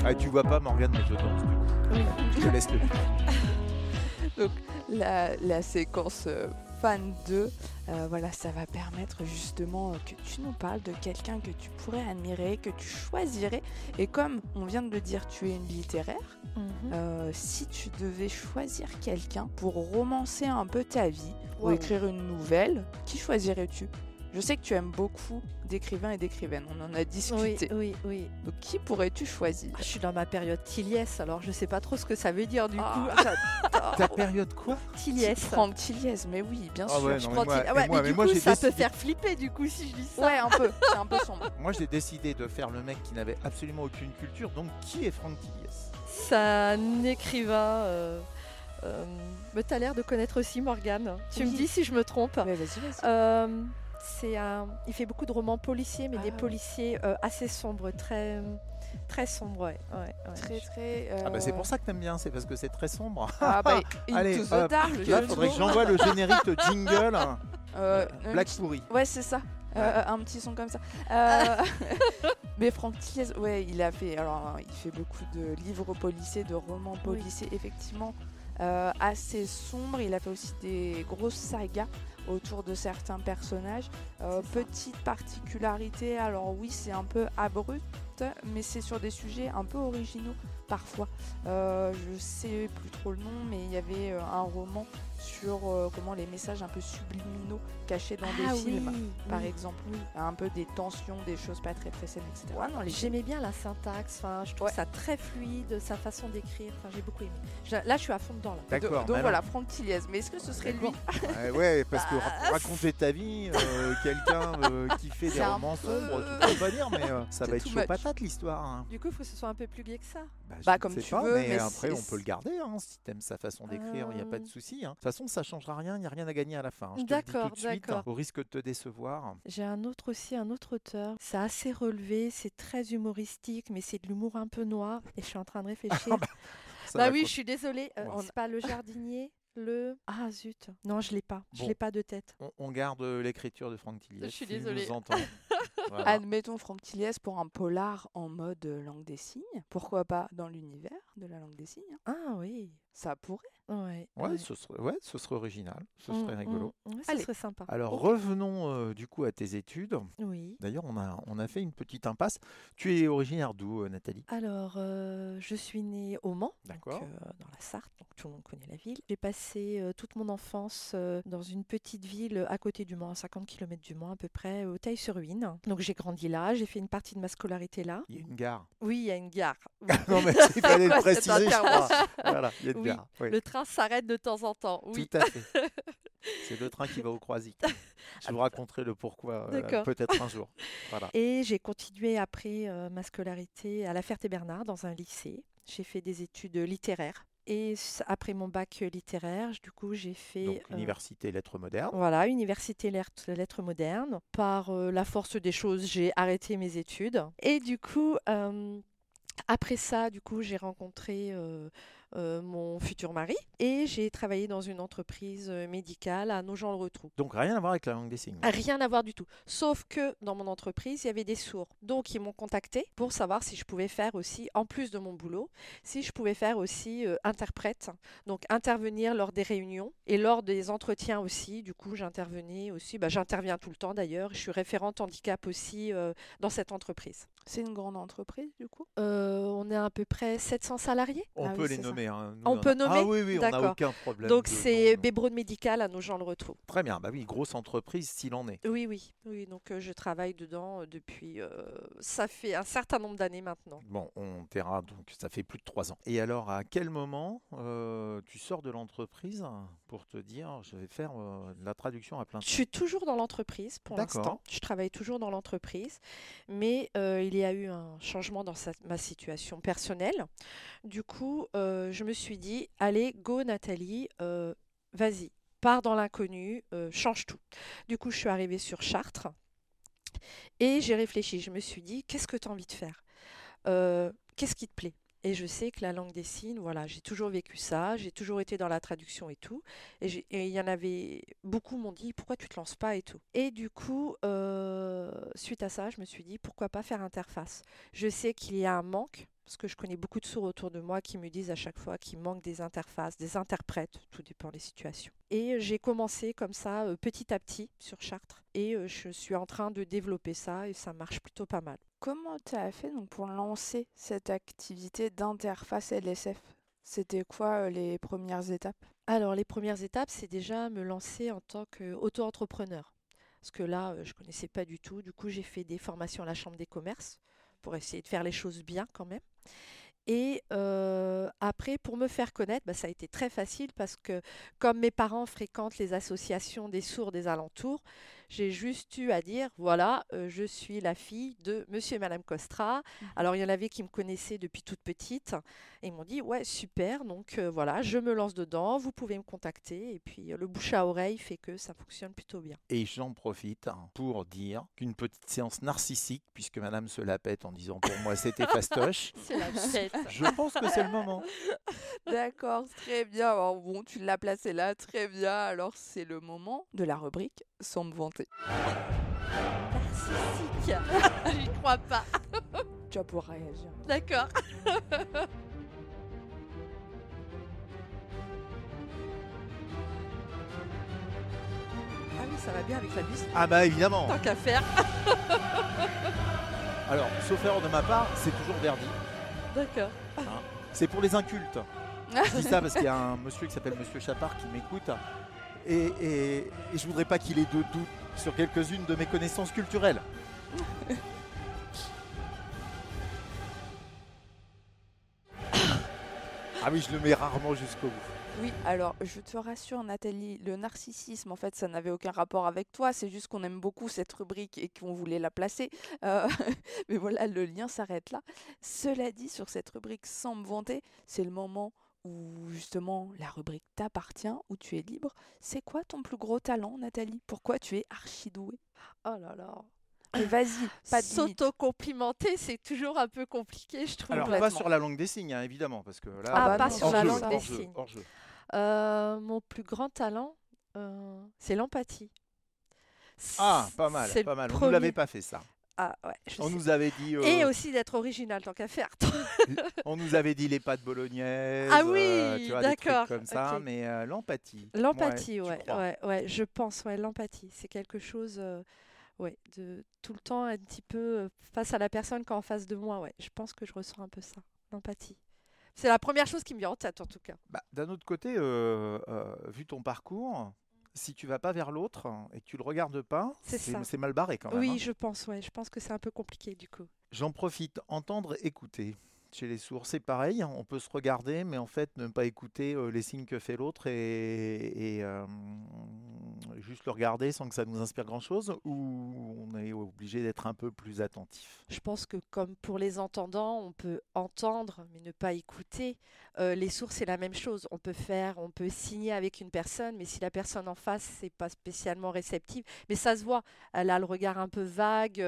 Ah, tu vois pas Morgane, mais je danse du coup. Je te laisse le. (laughs) la, la séquence euh, fan 2. euh, voilà, ça va permettre justement euh, que tu nous parles de quelqu'un que tu pourrais admirer, que tu choisirais. Et comme on vient de le dire, tu es une littéraire. euh, si tu devais choisir quelqu'un pour romancer un peu ta vie ou écrire une nouvelle, qui choisirais-tu? Je sais que tu aimes beaucoup d'écrivains et d'écrivaines, on en a Oui, discuté. oui, oui. Donc qui pourrais-tu choisir? Ah, Je suis dans ma période Tiliès, alors je sais pas trop ce que ça veut dire du Ah, coup. j'adore. Ta période quoi? Tiliès. Franck Tilliez, mais oui, bien Ah sûr. ouais, je non, prends mais moi- Til- Ah mais ouais, moi- mais mais du coup, j'ai ça peut décidé- faire flipper du coup si je dis ça. Ouais, un peu, (laughs) c'est un peu sombre. Moi, j'ai décidé de faire le mec qui n'avait absolument aucune culture. Donc, qui est Franck Tilliès? C'est un écrivain. Euh, euh, mais t'as l'air de connaître aussi Morgane. Tu me Oui. dis si je me trompe. Mais vas-y, vas-y. Euh, c'est un, il fait beaucoup de romans policiers, mais Ah des ouais. policiers euh, assez sombres, très, très sombres. Ouais, ouais, ouais. Très, très. Ah bah c'est euh, pour ça que t'aimes bien, c'est parce que c'est très sombre. Ah bah, (laughs) Allez, hop, Dark. Là, je faudrait que j'envoie le générique de jingle. hein. (laughs) Euh, Black petit- pourri. Ouais, c'est ça. Euh, un petit son comme ça. Euh, (laughs) mais Franck Tilliez, ouais, il a fait. Alors, il fait beaucoup de livres policiers, de romans Oui. policiers, effectivement, euh, assez sombres. Il a fait aussi des grosses sagas autour de certains personnages. Euh, petite particularité, alors oui, c'est un peu abrupt, mais c'est sur des sujets un peu originaux parfois. Euh, je sais plus trop le nom, mais il y avait euh, un roman sur euh, comment les messages un peu subliminaux cachés dans Ah des films, oui, par oui. exemple. Un peu des tensions, des choses pas très très saines, etc. Ouais, dans les films. J'aimais bien la syntaxe, enfin, je trouve Ouais. ça très fluide, sa façon d'écrire, enfin, j'ai beaucoup aimé. Je- là, je suis à fond dedans. Là. Donc mais voilà, Franck Tilliez. Mais est-ce que ce serait lui. Ouais, ouais, parce que (laughs) ra- raconter ta vie, euh, quelqu'un euh, qui fait des romans peu- sombres, tu peux pas dire, mais euh, ça C'est va être chaud much. patate l'histoire. hein. Du coup, il faut que ce soit un peu plus gai que ça. Bah, je Bah, comme sais tu pas, veux, mais, mais après on peut le garder hein, si t'aimes sa façon d'écrire, il n'y a pas de Euh. souci. De toute façon, ça changera rien, il n'y a rien à gagner à la fin. hein, je te le dis D'accord, tout de suite, d'accord. au risque de te décevoir. J'ai un autre aussi, un autre auteur. C'est assez relevé, c'est très humoristique, mais c'est de l'humour un peu noir. Et je suis en train de (laughs) réfléchir. Ça bah va oui, je suis désolée. euh, On- c'est pas le jardinier, le. Ah zut. Non, je l'ai pas. Je Bon. l'ai pas de tête. on, on garde euh, l'écriture de Franck Tilliez. Je suis désolée. (laughs) Voilà. Admettons Franck Tilliez pour un polar en mode euh, langue des signes. Pourquoi pas dans l'univers de la langue des signes hein. Ah oui. Ça pourrait. Ouais. Ouais, ouais. ce serait, ouais, ce serait original, ce Mm, serait rigolo. mm, ouais, ce Allez. serait sympa. Alors revenons euh, du coup à tes études. Oui. D'ailleurs, on a, on a fait une petite impasse. Tu es originaire d'où, euh, Nathalie? Alors, euh, je suis née au Mans, donc, D'accord. euh, dans la Sarthe, donc tout le monde connaît la ville. J'ai passé euh, toute mon enfance euh, dans une petite ville à côté du Mans, à 50 km du Mans à peu près, au Taille-sur-Huine. Donc j'ai grandi là, j'ai fait une partie de ma scolarité là. Il y a une gare. Oui, il y a une gare. (laughs) non, mais (laughs) il fallait le préciser, je crois. Voilà, il y a une Oui, gare. Oui, Le train s'arrête de temps en temps. Oui. Tout à fait. (laughs) C'est le train qui va au Croisic. Je vous raconterai le pourquoi euh, peut-être un jour. Voilà. Et j'ai continué après euh, ma scolarité à La Ferté-Bernard dans un lycée. J'ai fait des études littéraires. Et après mon bac littéraire, du coup, j'ai fait Donc, euh, université lettres modernes. voilà, université lettres, lettres modernes. Par euh, la force des choses, j'ai arrêté mes études. Et du coup, euh, après ça, du coup, j'ai rencontré euh, mon futur mari et j'ai travaillé dans une entreprise euh, médicale à Nogent-le-Rotrou. Donc, rien à voir avec la langue des signes. Rien à voir du tout. Sauf que dans mon entreprise, il y avait des sourds. Donc, ils m'ont contacté pour savoir si je pouvais faire aussi, en plus de mon boulot, si je pouvais faire aussi euh, interprète. Donc, intervenir lors des réunions et lors des entretiens aussi. Du coup, j'intervenais aussi. Bah, J'interviens tout le temps d'ailleurs. Je suis référente handicap aussi euh, dans cette entreprise. C'est une grande entreprise, du coup? Euh, on est à peu près 700 salariés. On Ah peut oui, les ça. Nommer. hein. Nous, On peut nommer Ah oui, oui, on n'a aucun problème. Donc, c'est nom. Bébrode Médical à Nogent-le-Rotrou. Très bien. Bah oui, grosse entreprise s'il en est. Oui, oui, oui. Donc euh, je travaille dedans euh, depuis. euh, ça fait un certain nombre d'années maintenant. Bon, on verra, donc ça fait plus de trois ans. Et alors, à quel moment euh, tu sors de l'entreprise pour te dire, je vais faire euh, de la traduction à plein Je temps? suis toujours dans l'entreprise pour l'instant. Je travaille toujours dans l'entreprise, mais euh, il y a eu un changement dans sa- ma situation personnelle. Du coup, euh, je me suis dit, allez, go Nathalie, euh, vas-y, pars dans l'inconnu, euh, change tout. Du coup, je suis arrivée sur Chartres et j'ai réfléchi. Je me suis dit, qu'est-ce que tu as envie de faire? Qu'est-ce qui te plaît? Et je sais que la langue des signes, voilà, j'ai toujours vécu ça, j'ai toujours été dans la traduction et tout. Et il y en avait beaucoup m'ont dit pourquoi tu te lances pas et tout. Et du coup, euh, suite à ça, je me suis dit pourquoi pas faire interface. Je sais qu'il y a un manque parce que je connais beaucoup de sourds autour de moi qui me disent à chaque fois qu'il manque des interfaces, des interprètes, tout dépend des situations. Et j'ai commencé comme ça euh, petit à petit sur Chartres et euh, je suis en train de développer ça et ça marche plutôt pas mal. Comment tu as fait donc, pour lancer cette activité d'interface LSF C'était quoi euh, les premières étapes? Alors, les premières étapes, c'est déjà me lancer en tant qu'auto-entrepreneur. Parce que là, euh, je ne connaissais pas du tout. Du coup, j'ai fait des formations à la Chambre des commerces pour essayer de faire les choses bien quand même. Et euh, après, pour me faire connaître, bah, ça a été très facile parce que comme mes parents fréquentent les associations des sourds des alentours, j'ai juste eu à dire, voilà, euh, je suis la fille de monsieur et madame Costra. Alors, il y en avait qui me connaissaient depuis toute petite et ils m'ont dit, ouais, super, donc euh, voilà, je me lance dedans, vous pouvez me contacter. Et puis, euh, le bouche à oreille fait que ça fonctionne plutôt bien. Et j'en profite pour dire qu'une petite séance narcissique, puisque madame se la pète en disant pour moi c'était (laughs) fastoche, C'est la fête. je pense que c'est le moment. (laughs) D'accord, très bien. Alors bon, tu l'as placé là, très bien. Alors c'est le moment de la rubrique sans me vanter. Narcissique. (laughs) J'y crois pas. Tu vas pouvoir réagir. D'accord. Ah oui, ça va bien avec la musique. Ah bah évidemment. Tant qu'à faire. (laughs) Alors, sauf erreur de ma part, c'est toujours Verdi. D'accord. C'est pour les incultes. (laughs) Je dis ça parce qu'il y a un monsieur qui s'appelle Monsieur Chapard qui m'écoute. Et, et- et je voudrais pas qu'il ait de doute sur quelques-unes de mes connaissances culturelles. (laughs) ah oui, je le mets rarement jusqu'au bout. Oui, alors je te rassure Nathalie, le narcissisme en fait ça n'avait aucun rapport avec toi, c'est juste qu'on aime beaucoup cette rubrique et qu'on voulait la placer. Euh, (laughs) mais voilà, le lien s'arrête là. Cela dit, sur cette rubrique sans me vanter, c'est le moment où justement la rubrique t'appartient, où tu es libre. C'est quoi ton plus gros talent Nathalie? Pourquoi tu es archi douée Oh là là. Et vas-y, (laughs) pas. S'auto-complimenter, c'est toujours un peu compliqué, je trouve. Alors, pas sur la langue des signes, hein, évidemment, parce que là, Ah, bah pas non, sur la langue des signes. hors-jeu. Euh, mon plus grand talent, euh, c'est l'empathie. Ah, pas mal, pas mal. On ne premier- l'avait pas fait ça. Ah, ouais, On sais. nous avait dit, euh, Et aussi d'être original tant qu'à faire. (laughs) on nous avait dit les pâtes bolognaises. Ah euh, oui, trucs d'accord, comme ça, mais euh, l'empathie. L'empathie, Ouais, ouais, ouais, je pense, ouais, l'empathie, c'est quelque chose, euh, ouais, de tout le temps un petit peu euh, face à la personne qui est en face de moi, ouais, je pense que je ressens un peu ça, l'empathie. C'est la première chose qui me vient en tête, en tout cas. Bah, D'un autre côté, euh, euh, vu ton parcours, si tu vas pas vers l'autre et que tu le regardes pas, C'est mal barré quand même. Oui, hein. je pense, ouais, je pense que c'est un peu compliqué du coup. J'en profite, entendre, écouter. Chez les sourds. C'est pareil, on peut se regarder, mais en fait ne pas écouter les signes que fait l'autre et, juste le regarder sans que ça nous inspire grand-chose, ou on est obligé d'être un peu plus attentif? Je pense que comme pour les entendants, on peut entendre mais ne pas écouter. Les sourds, c'est la même chose. On peut faire, on peut signer avec une personne, mais si la personne en face, c'est pas spécialement réceptive, mais ça se voit. Elle a le regard un peu vague.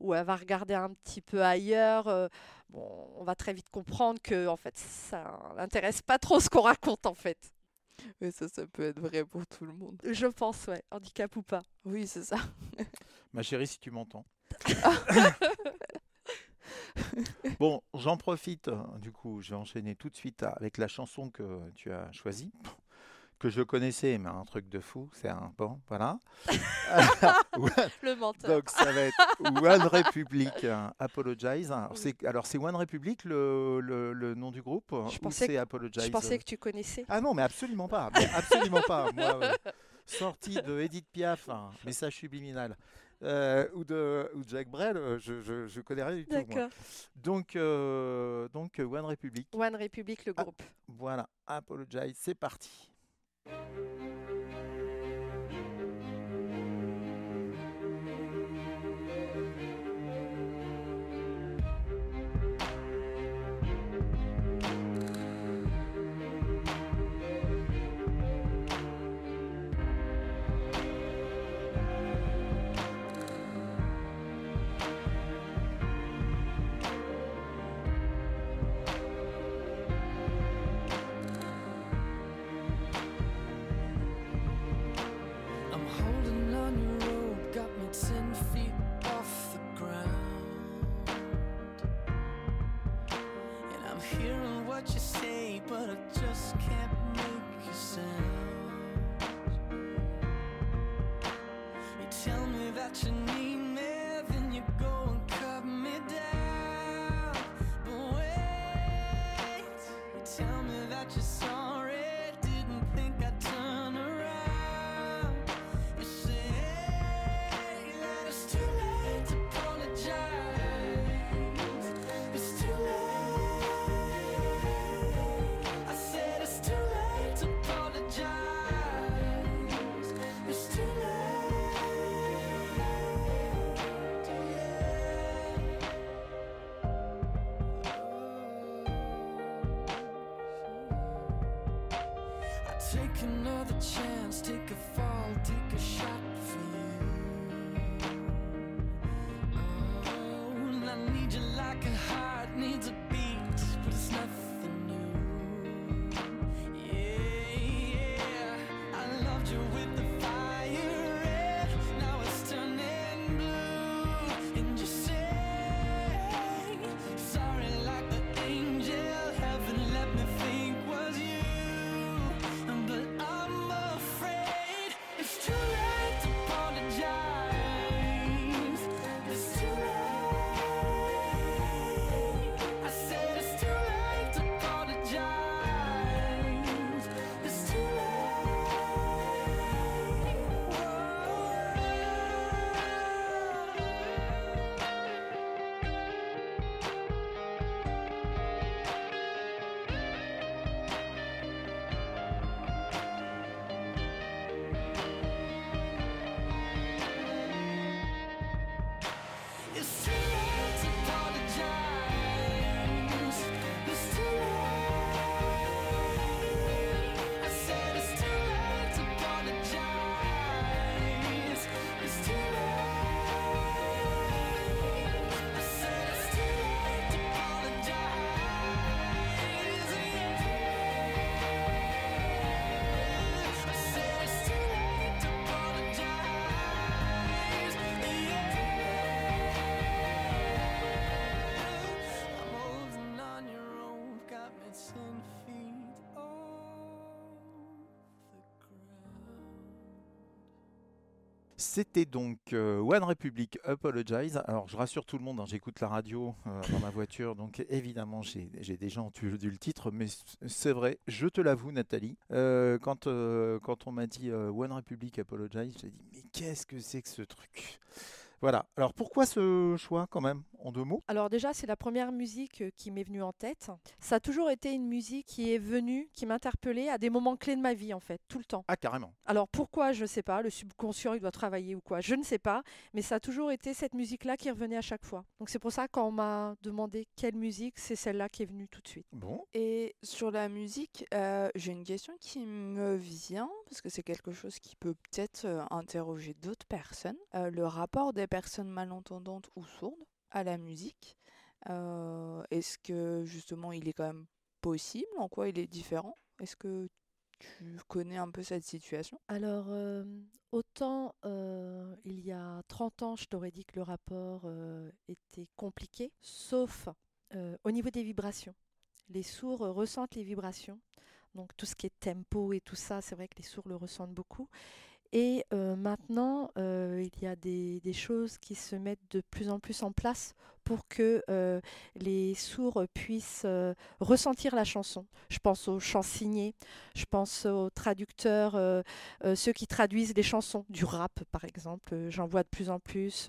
Ou elle va regarder un petit peu ailleurs, euh, bon, on va très vite comprendre que en fait ça l'intéresse pas trop ce qu'on raconte en fait. Oui, ça, ça peut être vrai pour tout le monde. Je pense, ouais, handicap ou pas. Oui, c'est ça. (laughs) Ma chérie, si tu m'entends. (laughs) bon, j'en profite, euh, du coup, je vais enchaîner tout de suite avec la chanson que tu as choisie, que je connaissais, mais un truc de fou, c'est un bon, voilà. (laughs) Le menteur. Donc ça va être One Republic euh, Apologize. Alors c'est, One Republic le, le- le nom du groupe ou pensais que- Apologize? Je pensais que tu connaissais. Ah non, mais absolument pas. mais absolument pas. Moi, euh, (laughs) sortie de Edith Piaf, un message subliminal, euh, ou, de, ou Jacques Brel, je, je, je connais rien du tout. moi. Donc, euh, donc One Republic. One Republic, le Ah. groupe. Voilà, Apologize, c'est parti. Thank you. Another chance, take a fall, take a shot for you. C'était donc euh, One Republic Apologize. Alors je rassure tout le monde, hein, j'écoute la radio euh, dans ma voiture, donc évidemment j'ai déjà entendu le titre, mais c'est vrai, je te l'avoue Nathalie, euh, quand, on m'a dit One Republic Apologize, j'ai dit mais qu'est-ce que c'est que ce truc? Voilà. Alors pourquoi ce choix quand même en deux mots? Alors déjà, c'est la première musique euh, qui m'est venue en tête. Ça a toujours été une musique qui est venue, qui m'interpellait à des moments clés de ma vie, en fait, tout le temps. Ah carrément. Alors pourquoi, je ne sais pas, le subconscient, il doit travailler ou quoi, je ne sais pas, mais ça a toujours été cette musique-là qui revenait à chaque fois. Donc c'est pour ça quand on m'a demandé quelle musique, c'est celle-là qui est venue tout de suite. Bon. Et sur la musique, euh, j'ai une question qui me vient, parce que c'est quelque chose qui peut peut-être euh, interroger d'autres personnes. Euh, le rapport des personnes malentendantes ou sourdes à la musique, euh, est-ce que justement il est quand même possible? En quoi il est différent? Est-ce que tu connais un peu cette situation? Alors, euh, autant euh, il y a 30 ans, je t'aurais dit que le rapport était compliqué, sauf au niveau des vibrations. Les sourds ressentent les vibrations. Donc tout ce qui est tempo et tout ça, c'est vrai que les sourds le ressentent beaucoup. Et maintenant, il y a des, choses qui se mettent de plus en plus en place pour que les sourds puissent ressentir la chanson. Je pense aux chansonniers, je pense aux traducteurs, ceux qui traduisent les chansons, du rap par exemple, j'en vois de plus en plus.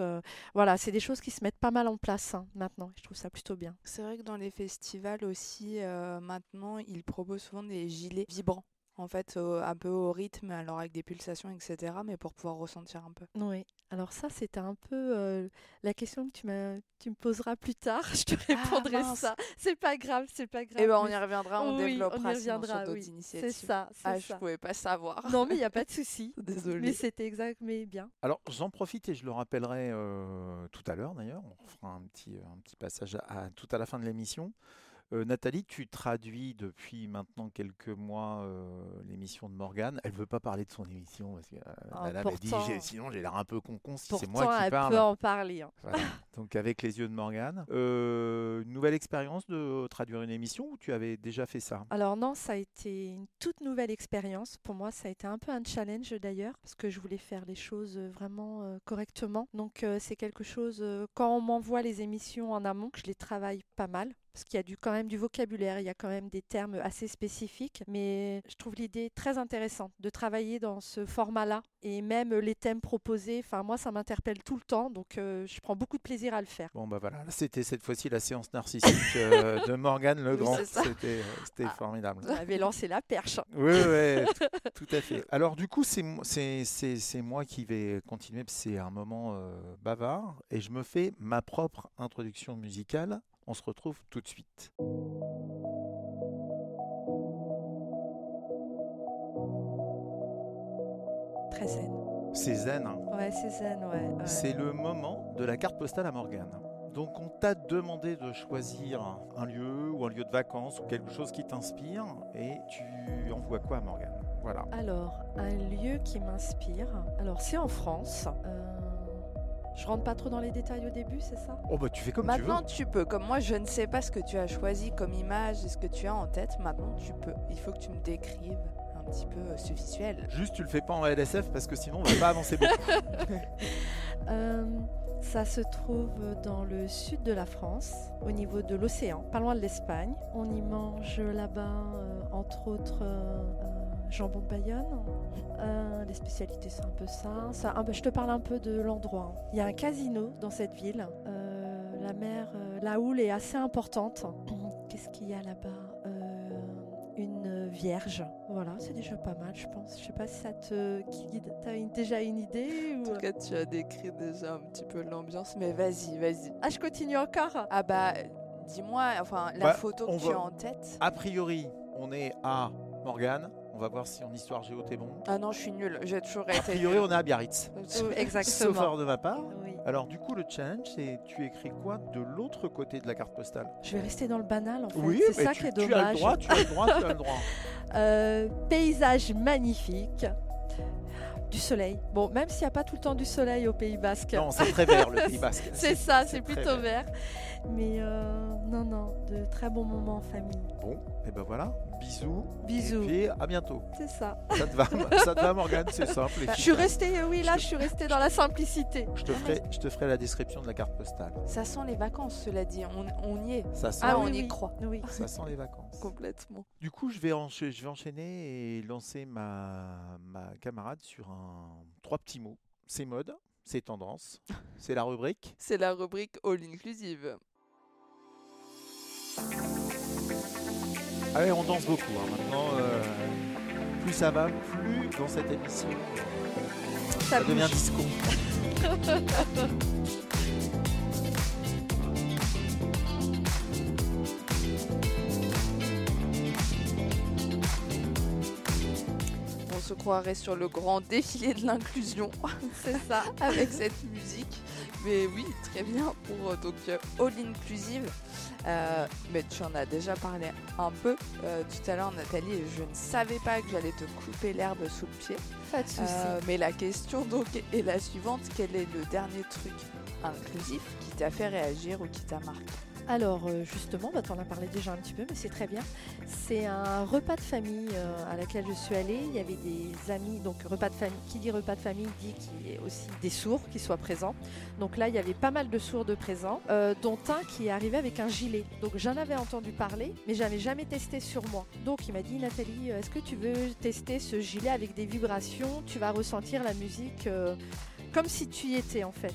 voilà, c'est des choses qui se mettent pas mal en place hein, maintenant. Je trouve ça plutôt bien. C'est vrai que dans les festivals aussi, maintenant, ils proposent souvent des gilets vibrants. En fait, au- un peu au rythme, alors avec des pulsations, etc. Mais pour pouvoir ressentir un peu. Oui, alors ça, c'était un peu euh, la question que tu, m'as- tu me poseras plus tard. (laughs) Je te Ah, répondrai mince. ça. C'est pas grave, c'est pas grave. Et ben on y reviendra, on oui, on y développera reviendra, sur d'autres oui. initiatives. C'est ça, c'est Ah, je ça. pouvais pas savoir. Non, mais il n'y a pas de souci. (laughs) Désolée. Mais c'était exact, mais bien. Alors j'en profite et je le rappellerai euh, tout à l'heure d'ailleurs. On fera un petit, un petit passage à, à- tout à la fin de l'émission. Euh, Nathalie, tu traduis depuis maintenant quelques mois euh, l'émission de Morgane. Elle veut pas parler de son émission parce que euh, Ah, elle dit j'ai- sinon j'ai l'air un peu con-con si c'est moi qui elle parle. peut en parler. hein. Voilà. (laughs) Donc avec les yeux de Morgane. Une nouvelle expérience de traduire une émission ou tu avais déjà fait ça? Alors non, ça a été une toute nouvelle expérience. Pour moi, ça a été un peu un challenge d'ailleurs, parce que je voulais faire les choses vraiment correctement. Donc c'est quelque chose, quand on m'envoie les émissions en amont, que je les travaille pas mal. Parce qu'il y a du, quand même du vocabulaire, il y a quand même des termes assez spécifiques, mais je trouve l'idée très intéressante de travailler dans ce format-là et même les thèmes proposés. Enfin, moi, ça m'interpelle tout le temps, donc euh, je prends beaucoup de plaisir à le faire. Bon bah voilà, Là, c'était cette fois-ci la séance narcissique euh, (laughs) de Morgane Legrand. ça. C'était euh, Ah. formidable. Vous avez lancé la perche. Oui, oui, (laughs) tout, à fait. Alors du coup, c'est mo- c'est- c'est- c'est moi qui vais continuer, c'est un moment euh, bavard, et je me fais ma propre introduction musicale. On se retrouve tout de suite. Très zen. C'est zen, hein. Ouais, c'est zen, ouais. ouais. c'est le moment de la carte postale à Morgane. Donc on t'a demandé de choisir un lieu ou un lieu de vacances ou quelque chose qui t'inspire, et tu envoies quoi à Morgane? Voilà. Alors, un lieu qui m'inspire. Alors, c'est en France. Euh, je rentre pas trop dans les détails au début, c'est ça? Oh bah tu fais comme Maintenant, tu peux. Comme moi, je ne sais pas ce que tu as choisi comme image et ce que tu as en tête. Maintenant, tu peux. Il faut que tu me décrives un petit peu euh, ce visuel. tu veux. Juste tu le fais pas en LSF parce que sinon on va pas avancer beaucoup. (laughs) (laughs) Euh, Ça se trouve dans le sud de la France, au niveau de l'océan, pas loin de l'Espagne. On y mange là-bas, euh, entre autres, jambon de Bayonne. Euh, les spécialités, c'est un peu ça. ça un peu- je te parle un peu de l'endroit. Il y a un casino dans cette ville. Euh, la mer, euh, la houle est assez importante. (clears throat) Qu'est-ce qu'il y a là-bas? Euh, Une vierge. Voilà, c'est déjà pas mal, je pense. Je sais pas si ça te guide. T'as une- déjà une idée En ou... tout cas, tu as décrit déjà un petit peu l'ambiance, mais vas-y, vas-y. Ah, je continue encore Ah bah, dis-moi, enfin, la Bah, photo que tu as en tête. A priori, on est à Morgane. On va voir si en histoire géo t'es bon. Ah non, je suis nulle. J'ai toujours A été. priori, nulle. on est à Biarritz. Oui, Sauf Exactement. erreur de ma part. Oui. Alors du coup, le challenge, c'est tu écris quoi de l'autre côté de la carte postale? Je vais rester dans le banal en fait. Oui, c'est ça tu, qui est tu as le dommage. droit, tu as le droit, tu as le droit. (laughs) Euh, paysage magnifique. Du soleil. Bon, même s'il n'y a pas tout le temps du soleil au Pays Basque. Non, c'est très vert le Pays (laughs) Basque. C'est ça, c'est plutôt vert. Mais euh, non, non, de très bons moments en famille. Bon, et ben voilà. Bisous. Bisous. Et puis à bientôt. C'est ça. Ça te va, (laughs) ça te va Morgane, c'est simple. Je suis restée, euh, oui, là, je suis restée dans la simplicité. Je te ferai, je te ferai la description de la carte postale. Ça sent les vacances, cela dit. On, on y est. Ça sent, Ah, oui, on y oui. croit. Oui. (laughs) ça sent les vacances. Complètement. Du coup, je vais, encha- je vais enchaîner et lancer ma, ma camarade sur un trois petits mots. C'est mode, c'est tendance. C'est la rubrique. C'est la rubrique All Inclusive. Allez, on danse beaucoup. hein. Maintenant, euh, plus ça va, plus dans cette émission, Ça ça devient disco. On se croirait sur le grand défilé de l'inclusion (laughs) C'est ça. avec cette musique. Mais oui, très bien pour euh, donc euh, All Inclusive. Euh, mais tu en as déjà parlé un peu euh, tout à l'heure, Nathalie, et je ne savais pas que j'allais te couper l'herbe sous le pied. Pas de souci. Euh, mais la question donc est la suivante quel est le dernier truc inclusif qui t'a fait réagir ou qui t'a marqué? Alors euh, justement, bah, tu en as parlé déjà un petit peu, mais c'est très bien. C'est un repas de famille euh, à laquelle je suis allée. Il y avait des amis, donc repas de famille. Qui dit repas de famille dit qu'il y ait aussi des sourds qui soient présents. Donc là, il y avait pas mal de sourds présents, euh, dont un qui est arrivé avec un gilet. Donc j'en avais entendu parler, mais j'avais jamais testé sur moi. Donc il m'a dit Nathalie, est-ce que tu veux tester ce gilet avec des vibrations? Tu vas ressentir la musique. Comme si tu y étais en fait.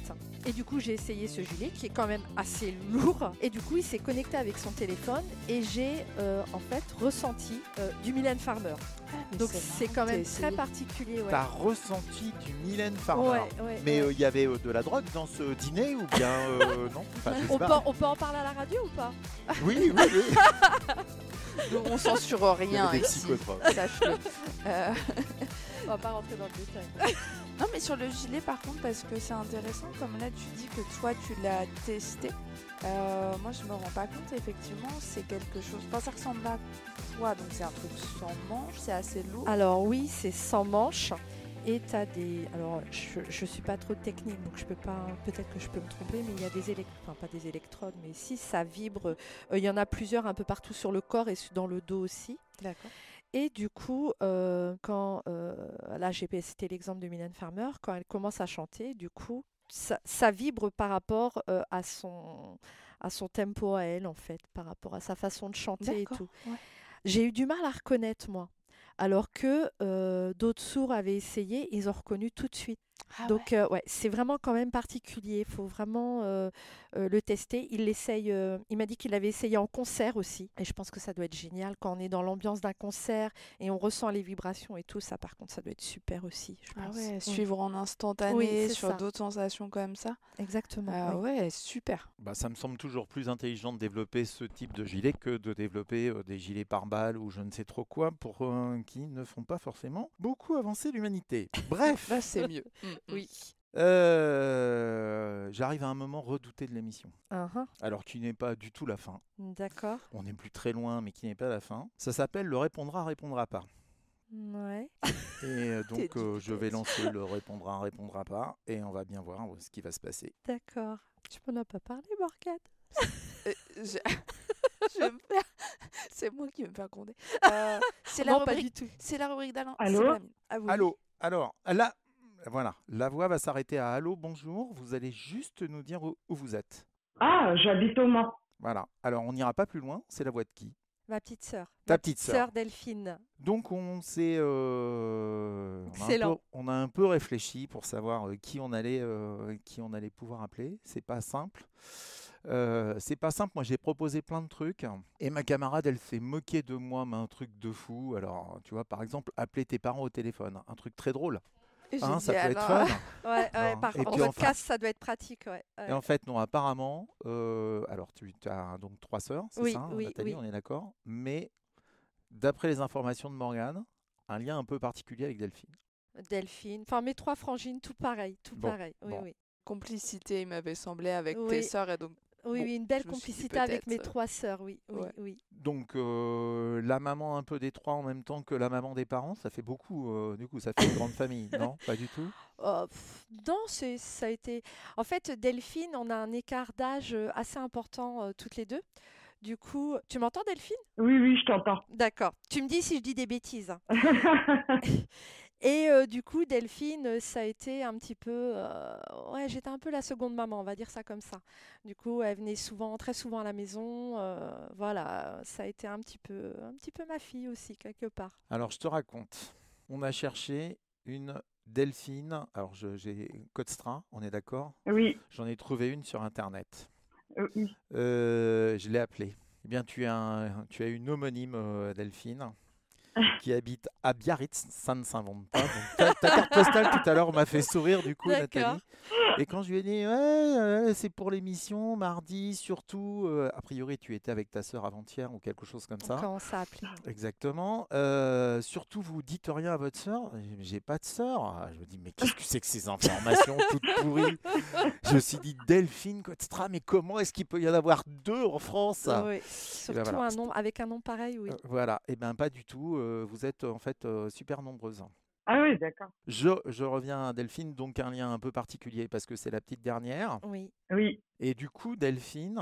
Et du coup, j'ai essayé ce gilet qui est quand même assez lourd. Et du coup, il s'est connecté avec son téléphone et j'ai euh, en fait ressenti euh, du Mylène Farmer. Donc c'est quand même très particulier. Ouais. T'as ressenti du Mylène Farmer. Ouais, ouais, Mais ouais. euh, il y avait euh, de la drogue dans ce dîner ou bien euh, (laughs) non? Enfin, on, peut, pas. on peut en parler à la radio ou pas? Oui, oui, oui. (laughs) Donc, On censure Il y rien avait des ici, sache-le. (laughs) Euh, On va pas rentrer dans le détail. Non, mais sur le gilet, par contre, parce que c'est intéressant, comme là, tu dis que toi, tu l'as testé. Euh, moi, je me rends pas compte, effectivement, c'est quelque chose. Enfin, ça ressemble à quoi? Donc, c'est un truc sans manche, c'est assez lourd. Alors oui, c'est sans manche. Et tu as des. Alors, je, je suis pas trop technique, donc je peux pas. Peut-être que je peux me tromper, mais il y a des électrodes. Enfin, pas des électrodes, mais si ça vibre. euh, Il y en a plusieurs un peu partout sur le corps et dans le dos aussi. D'accord. Et du coup, euh, quand. euh, là, j'ai cité l'exemple de Mylène Farmer. Quand elle commence à chanter, du coup, ça, ça vibre par rapport euh, à son à son tempo à elle en fait par rapport à sa façon de chanter et tout. ouais. J'ai eu du mal à reconnaître moi. Alors que d'autres sourds avaient essayé, ils ont reconnu tout de suite. Ah Donc euh, ouais, c'est vraiment quand même particulier. Il faut vraiment euh, euh, le tester. Il l'essaye. euh, il m'a dit qu'il l'avait essayé en concert aussi. Et je pense que ça doit être génial quand on est dans l'ambiance d'un concert et on ressent les vibrations et tout. Ça, par contre, ça doit être super aussi. Je Ah pense. ouais, Mm. suivre en instantané Oui, sur d'autres sensations comme ça. Exactement. Ah oui. ouais, super. Bah, ça me semble toujours plus intelligent de développer ce type de gilet que de développer euh, des gilets par balles ou je ne sais trop quoi pour euh, qui ne font pas forcément beaucoup avancer l'humanité. (laughs) Bref, Là, c'est mieux. (laughs) Mm, mm. Oui. euh, j'arrive à un moment redouté de l'émission. Uhum. Alors qui n'est pas du tout la fin. D'accord. On n'est plus très loin, mais qui n'est pas la fin. Ça s'appelle le répondra, répondra pas. Ouais. Et euh, (laughs) donc euh, je vais lancer le répondra, répondra pas, et on va bien voir ce qui va se passer. D'accord. Tu m'en as pas parlé, Morgane? Euh, je... (laughs) je vais me faire- C'est moi qui vais me faire gronder. Euh, c'est (laughs) la rubrique. du tout. C'est la rubrique d'Alain. Allô? Ah oui. Allô, alors là, voilà, la voix va s'arrêter à allô, bonjour. Vous allez juste nous dire où, où vous êtes. Ah, j'habite au Mans. Voilà. Alors on n'ira pas plus loin. C'est la voix de qui? Ma petite sœur. Ta Ma petite sœur. sœur Delphine. Donc on s'est, euh, on, a un Excellent. peu, on a un peu réfléchi pour savoir euh, qui on allait, euh, qui on allait pouvoir appeler. C'est pas simple. Euh, c'est pas simple. Moi, j'ai proposé plein de trucs et ma camarade, elle s'est moquée de moi, mais un truc de fou. Alors, tu vois, par exemple, appeler tes parents au téléphone, un truc très drôle. Hein, ça peut être alors- fun. (laughs) Ouais, ouais, Non. par Et en puis enfin- podcast, ça doit être pratique. Ouais. ouais. Et en fait, non, apparemment, euh, alors tu as donc trois sœurs, c'est Oui, ça, hein, oui, Nathalie, oui. on est d'accord Mais d'après les informations de Morgane, un lien un peu particulier avec Delphine. Delphine. Enfin, mes trois frangines, tout pareil. Tout Bon, pareil. Oui, bon. oui. Complicité, il m'avait semblé avec tes sœurs et donc Oui, Bon, oui, une belle dit complicité avec mes trois sœurs, oui, oui, ouais. oui. Donc euh, la maman un peu des trois en même temps que la maman des parents, ça fait beaucoup. euh, du coup, ça fait une grande (laughs) famille, non? Pas du tout? Oh, pff, non, ça a été. En fait, Delphine, on a un écart d'âge euh, assez important euh, toutes les deux. Du coup, tu m'entends, Delphine? Oui, oui, je t'entends. D'accord. Tu me dis si je dis des bêtises. (laughs) Et euh, du coup, Delphine, euh, ça a été un petit peu. euh, ouais, j'étais un peu la seconde maman, on va dire ça comme ça. Du coup, elle venait souvent, très souvent à la maison. euh, voilà, ça a été un petit peu, un petit peu ma fille aussi quelque part. Alors je te raconte. On a cherché une Delphine, alors j'ai Codestra, on est d'accord? Oui, J'en ai trouvé une sur Internet. oui. Euh, je l'ai appelée. Eh bien, tu as, un- tu as une homonyme, Delphine, qui habite à Biarritz, ça ne s'invente pas. Ta, ta carte postale tout à l'heure m'a fait sourire, du coup. Nathalie. Et quand je lui ai dit, ouais, euh, c'est pour l'émission, mardi, surtout, euh, a priori, tu étais avec ta sœur avant-hier ou quelque chose comme On ça. commence à appeler. Exactement. Euh, surtout, vous dites rien à votre sœur. J'ai- pas de sœur. Ah, Je me dis, mais qu'est-ce que c'est que ces informations toutes pourries? Je me suis dit, Delphine Cotstra, mais comment est-ce qu'il peut y en avoir deux en France? Oui, Surtout voilà. un nom, avec un nom pareil, oui. Voilà. Et bien, pas du tout. Euh, vous êtes en fait euh, super nombreuses. Ah oui, d'accord. Je, je reviens à Delphine, donc un lien un peu particulier parce que c'est la petite dernière. Oui. Oui, Et du coup, Delphine,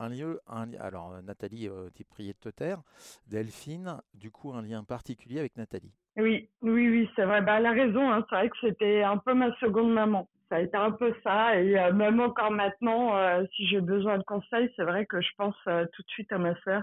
un lieu, un, li- alors euh, Nathalie, euh, t'es priée de te taire. Delphine, du coup, un lien particulier avec Nathalie. oui, oui, oui, c'est vrai. Bah, elle a raison. Hein. C'est vrai que c'était un peu ma seconde maman. Ça a été un peu ça. Et euh, même encore maintenant, euh, si j'ai besoin de conseils, c'est vrai que je pense euh, tout de suite à ma sœur.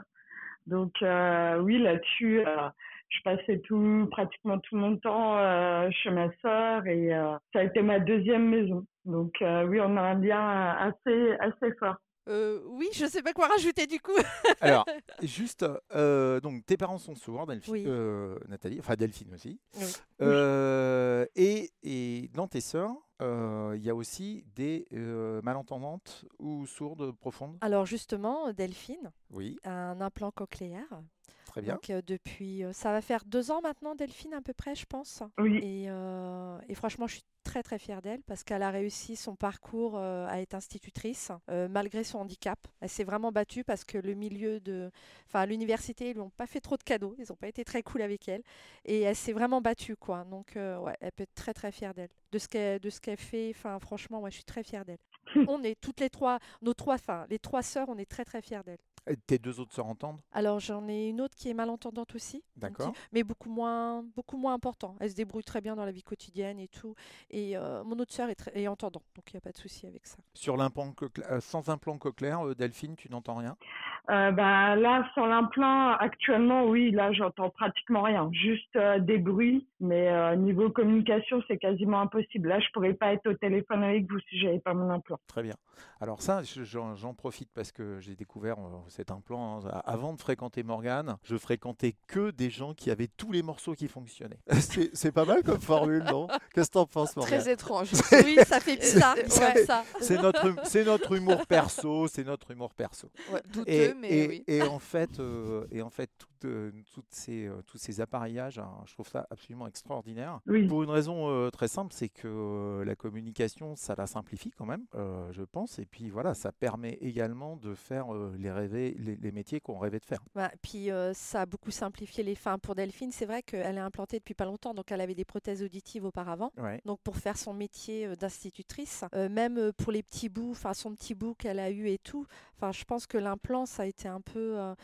Donc euh, oui, là-dessus, euh, je passais tout, pratiquement tout mon temps euh, chez ma sœur et euh, ça a été ma deuxième maison. Donc euh, oui, on a un lien assez, assez fort. Euh, oui, je sais pas quoi rajouter du coup. (laughs) Alors, juste, euh, donc tes parents sont sourds, Delphine, Oui. euh, Nathalie, enfin Delphine aussi. Oui. Euh, et, et dans tes sœurs, euh, il y a aussi des euh, malentendantes ou sourdes profondes? Alors justement, Delphine Oui, a un implant cochléaire. Très bien. Donc euh, depuis, euh, ça va faire deux ans maintenant, Delphine à peu près, je pense. Oui, Et, euh, et franchement, je suis très très fière d'elle parce qu'elle a réussi son parcours euh, à être institutrice euh, malgré son handicap. Elle s'est vraiment battue parce que le milieu de, enfin à l'université, ils lui ont pas fait trop de cadeaux, ils n'ont pas été très cool avec elle et elle s'est vraiment battue quoi. Donc euh, ouais, elle peut être très très fière d'elle, de ce qu'elle de ce qu'elle fait. Enfin franchement, ouais, je suis très fière d'elle. (laughs) on est toutes les trois, nos trois, enfin les trois sœurs, on est très très fières d'elle. Et tes deux autres sœurs entendent? Alors j'en ai une autre qui est malentendante aussi, D'accord. mais beaucoup moins, beaucoup moins important. Elle se débrouille très bien dans la vie quotidienne et tout. Et euh, mon autre sœur est, très- est entendant, donc il n'y a pas de souci avec ça. Sur l'implant euh, sans implant cochléaire, euh, Delphine, tu n'entends rien? Euh, bah, là, sur l'implant, actuellement, oui, là, j'entends pratiquement rien. Juste euh, des bruits, mais euh, niveau communication, c'est quasiment impossible. Là, je pourrais pas être au téléphone avec vous si j'avais pas mon implant. Très bien. Alors ça, je- j'en j'en profite parce que j'ai découvert euh, cet implant. hein. Avant de fréquenter Morgane, je fréquentais que des gens qui avaient tous les morceaux qui fonctionnaient. (laughs) C'est c'est pas mal comme formule, non? Qu'est-ce que t'en penses, Morgane? Très étrange. (laughs) Oui, ça fait bizarre, c'est- ouais, ça. C'est notre, hum- c'est notre humour perso, c'est notre humour perso. Ouais, douteux, Et, mais et- oui. et en fait, euh, et en fait toutes, euh, toutes ces, euh, tous ces appareillages, hein, je trouve ça absolument extraordinaire. Oui. Pour une raison euh, très simple, c'est que la communication, ça la simplifie quand même, je pense. Et puis voilà, ça permet également de faire les, rêver, les, les métiers qu'on rêvait de faire. Ouais, puis ça a beaucoup simplifié les fins pour Delphine. C'est vrai qu'elle est implantée depuis pas longtemps, donc elle avait des prothèses auditives auparavant. Ouais. Donc pour faire son métier d'institutrice, euh, même pour les petits bouts, enfin son petit bout qu'elle a eu et tout, enfin je pense que l'implant ça a été un peu, euh,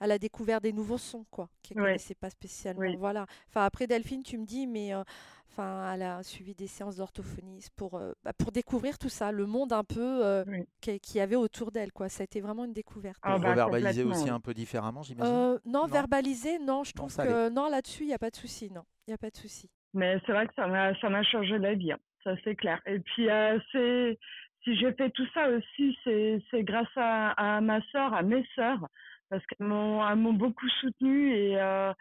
elle a découvert des nouveaux sons quoi, qu'elle Ouais. connaissait pas spécialement. Oui. Voilà. Enfin après Delphine, tu me dis, mais euh, enfin elle a suivi des séances d'orthophonisme pour euh, bah, pour découvrir tout ça, le monde un peu euh, Oui. qu'il y avait autour d'elle quoi. Ça a été vraiment une découverte. Ah Pour bah, complètement, aussi un peu différemment, j'imagine? Euh, non, Non. verbaliser, non, je Non, trouve que non là-dessus il n'y a pas de souci, non, il y a pas de souci. Mais c'est vrai que ça m'a ça m'a changé la vie, hein. ça c'est clair. Et puis euh, c'est si j'ai fait tout ça aussi, c'est c'est grâce à, à ma sœur, à mes sœurs, parce qu'elles m'ont beaucoup soutenue et euh,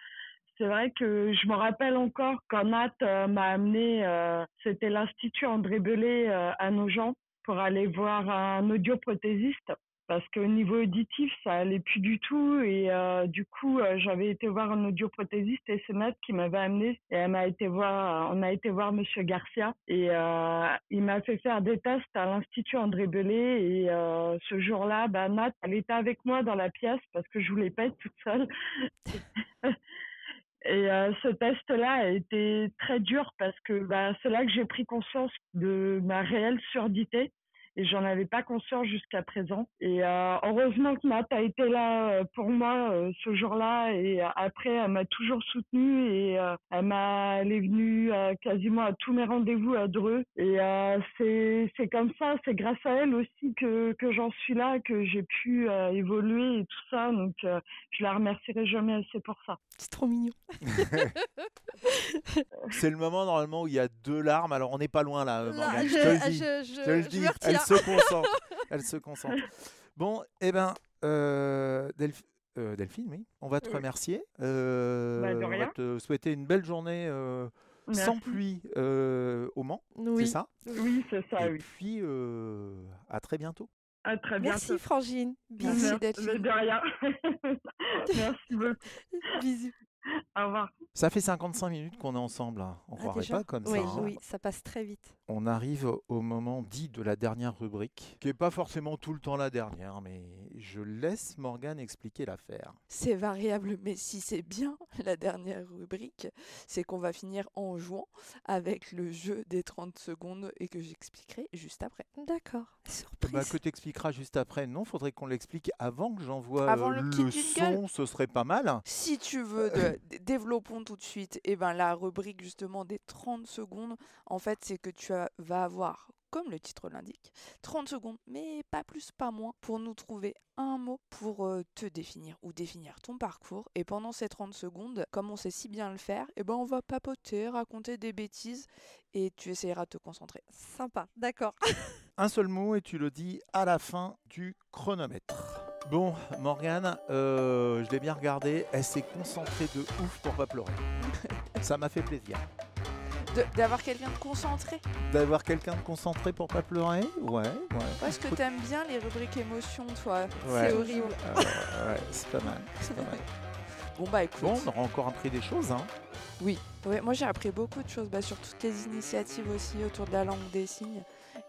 c'est vrai que je me rappelle encore quand Nat euh, m'a amené, euh, c'était l'institut André Belay à Nogent pour aller voir un audioprothésiste parce qu'au niveau auditif ça allait plus du tout et euh, du coup euh, j'avais été voir un audioprothésiste et c'est Nat qui m'avait amené et voir on a été voir monsieur Garcia et euh, il m'a fait faire des tests à l'institut André Belay et euh, ce jour-là bah Nat elle était avec moi dans la pièce parce que je voulais pas être toute seule. (laughs) Et euh, ce test-là a été très dur parce que bah, c'est là que j'ai pris conscience de ma réelle surdité et j'en avais pas conscience jusqu'à présent. Et euh, heureusement que Nat a été là euh, pour moi euh, ce jour-là et après elle m'a toujours soutenue et euh, elle m'a elle est venue euh, quasiment à tous mes rendez-vous à Dreux et euh, c'est c'est comme ça, c'est grâce à elle aussi que que j'en suis là, que j'ai pu euh, évoluer et tout ça. Donc euh, je la remercierai jamais assez pour ça. C'est trop mignon. (laughs) (laughs) C'est le moment normalement où il y a deux larmes. Alors on n'est pas loin là, Morgane. je, Je te le je- dis. je- le me Elle. Se concentre. Elle se concentre. Bon, eh ben, euh, Delph- euh, Delphine, oui, on va te Oui. remercier. Euh, Bah, de on va te souhaiter une belle journée euh, sans Merci. pluie euh, au Mans, Oui. c'est ça? Oui, c'est ça, Et oui. puis, euh, à très bientôt. À très bientôt. Merci Frangine. Merci Bisous. d'être Mais de rien. (laughs) Merci beaucoup. (laughs) Bisous. (laughs) Au revoir. Ça fait 55 minutes qu'on est ensemble. hein. On Ah, croirait déjà pas comme oui, ça. hein. oui, ça passe très vite. On arrive au moment dit de la dernière rubrique, qui n'est pas forcément tout le temps la dernière, mais je laisse Morgane expliquer l'affaire. C'est variable, mais si c'est bien (laughs) la dernière rubrique, c'est qu'on va finir en jouant avec le jeu des 30 secondes et que j'expliquerai juste après. D'accord. Surprise. Bah, que t'expliqueras juste après. Non, faudrait qu'on l'explique avant que j'envoie Avant euh, le jingle. son, ce serait pas mal. Si tu veux, de, d- développons tout de suite. Et ben la rubrique justement des 30 secondes, en fait, c'est que tu as- vas avoir, comme le titre l'indique, 30 secondes, mais pas plus, pas moins, pour nous trouver un mot pour euh, te définir ou définir ton parcours. Et pendant ces 30 secondes, comme on sait si bien le faire, et ben on va papoter, raconter des bêtises et tu essaieras de te concentrer. Sympa. D'accord. (laughs) Un seul mot et tu le dis à la fin du chronomètre. Bon, Morgane, euh, je l'ai bien regardé. Elle s'est concentrée de ouf pour pas pleurer. (laughs) Ça m'a fait plaisir. D'avoir quelqu'un de concentré. D'avoir quelqu'un de concentré pour pas pleurer? Ouais, ouais. Parce que t'aimes bien les rubriques émotions, toi. Ouais. C'est horrible. euh, ouais, c'est pas mal. c'est pas mal. (laughs) Bon bah écoute. Bon, on aura encore appris des choses. Hein. Ouais, moi j'ai appris beaucoup de choses bah, sur toutes les initiatives aussi autour de la langue des signes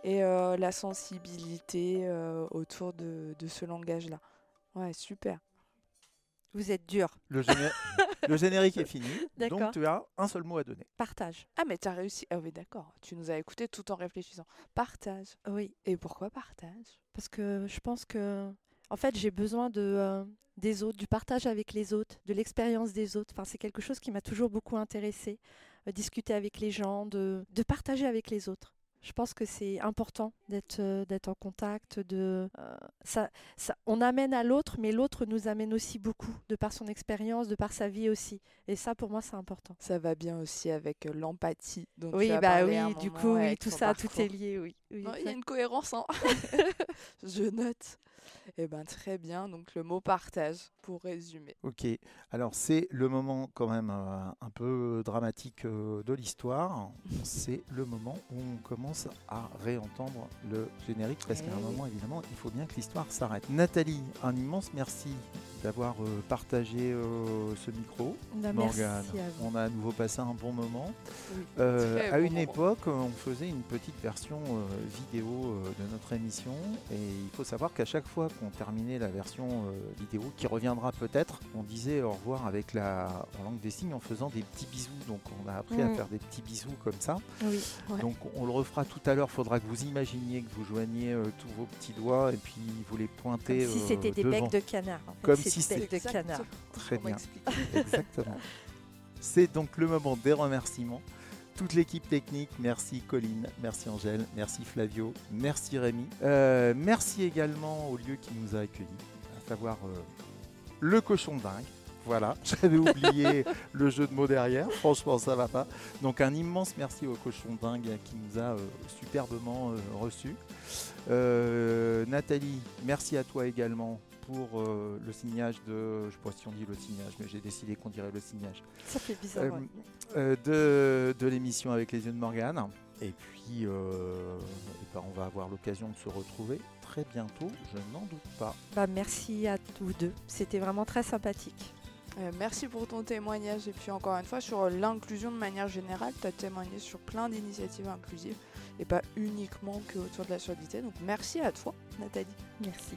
et euh, la sensibilité euh, autour de, de ce langage-là. Ouais, super. Vous êtes dur. Le, géné- (laughs) le générique est fini. Donc tu as un seul mot à donner. Partage. Ah mais t'as réussi. Ah oui d'accord, tu nous as écouté tout en réfléchissant. Partage. Oui. Et pourquoi partage? Parce que je pense que, en fait, j'ai besoin de, euh, des autres, du partage avec les autres, de l'expérience des autres. Enfin, c'est quelque chose qui m'a toujours beaucoup intéressé. discuter avec les gens, de, de partager avec les autres. Je pense que c'est important d'être euh, d'être en contact. De, euh, ça, ça, on amène à l'autre, mais l'autre nous amène aussi beaucoup, de par son expérience, de par sa vie aussi. Et ça, pour moi, c'est important. Ça va bien aussi avec euh, l'empathie. Oui, bah oui, du moment coup, oui, tout ça, tout est lié, oui. oui, Non, Il y a une cohérence, hein (laughs) Je note. Eh ben très bien, donc le mot partage, pour résumer. Ok, alors c'est le moment quand même euh, un peu dramatique euh, de l'histoire. (laughs) C'est le moment où on commence à réentendre le générique parce qu'à un Eh moment évidemment il faut bien que l'histoire s'arrête. Nathalie, un immense merci d'avoir euh, partagé ce micro. Bah, merci Morgane, à vous. on a à nouveau passé un bon moment. Oui, à bon une moment. époque, on faisait une petite version vidéo de notre émission et il faut savoir qu'à chaque fois qu'on terminait la version euh, vidéo, qui reviendra peut-être, on disait au revoir avec la en langue des signes en faisant des petits bisous. Donc on a appris à Mm. faire des petits bisous comme ça. Oui. Ouais. Donc on le refera tout à l'heure. Faudra que vous imaginiez que vous joigniez euh, tous vos petits doigts et puis vous les pointez. Comme si euh, c'était des devant. becs de canard. en fait, Comme si des c'était- becs de canard. Très bien. Exactement. (laughs) C'est donc le moment des remerciements. Toute l'équipe technique, merci Colline, merci Angèle, merci Flavio, merci Rémi. Euh, merci également au lieu qui nous a accueillis, à savoir euh, le cochon dingue. Voilà, (laughs) j'avais (laughs) oublié le jeu de mots derrière, franchement ça va pas. Donc un immense merci au cochon dingue qui nous a euh, superbement reçus. Nathalie, merci à toi également pour euh, le signage de, je sais pas si on dit le signage, mais j'ai décidé qu'on dirait le signage Ça fait bizarre. euh, ouais. euh, de, de l'émission avec les yeux de Morgane. Et puis, euh, eh ben, on va avoir l'occasion de se retrouver très bientôt, je n'en doute pas. Bah, merci à vous deux. C'était vraiment très sympathique. Euh, merci pour ton témoignage et puis encore une fois sur l'inclusion de manière générale, tu as témoigné sur plein d'initiatives inclusives et pas uniquement que autour de la surdité. Donc merci à toi Nathalie. Merci.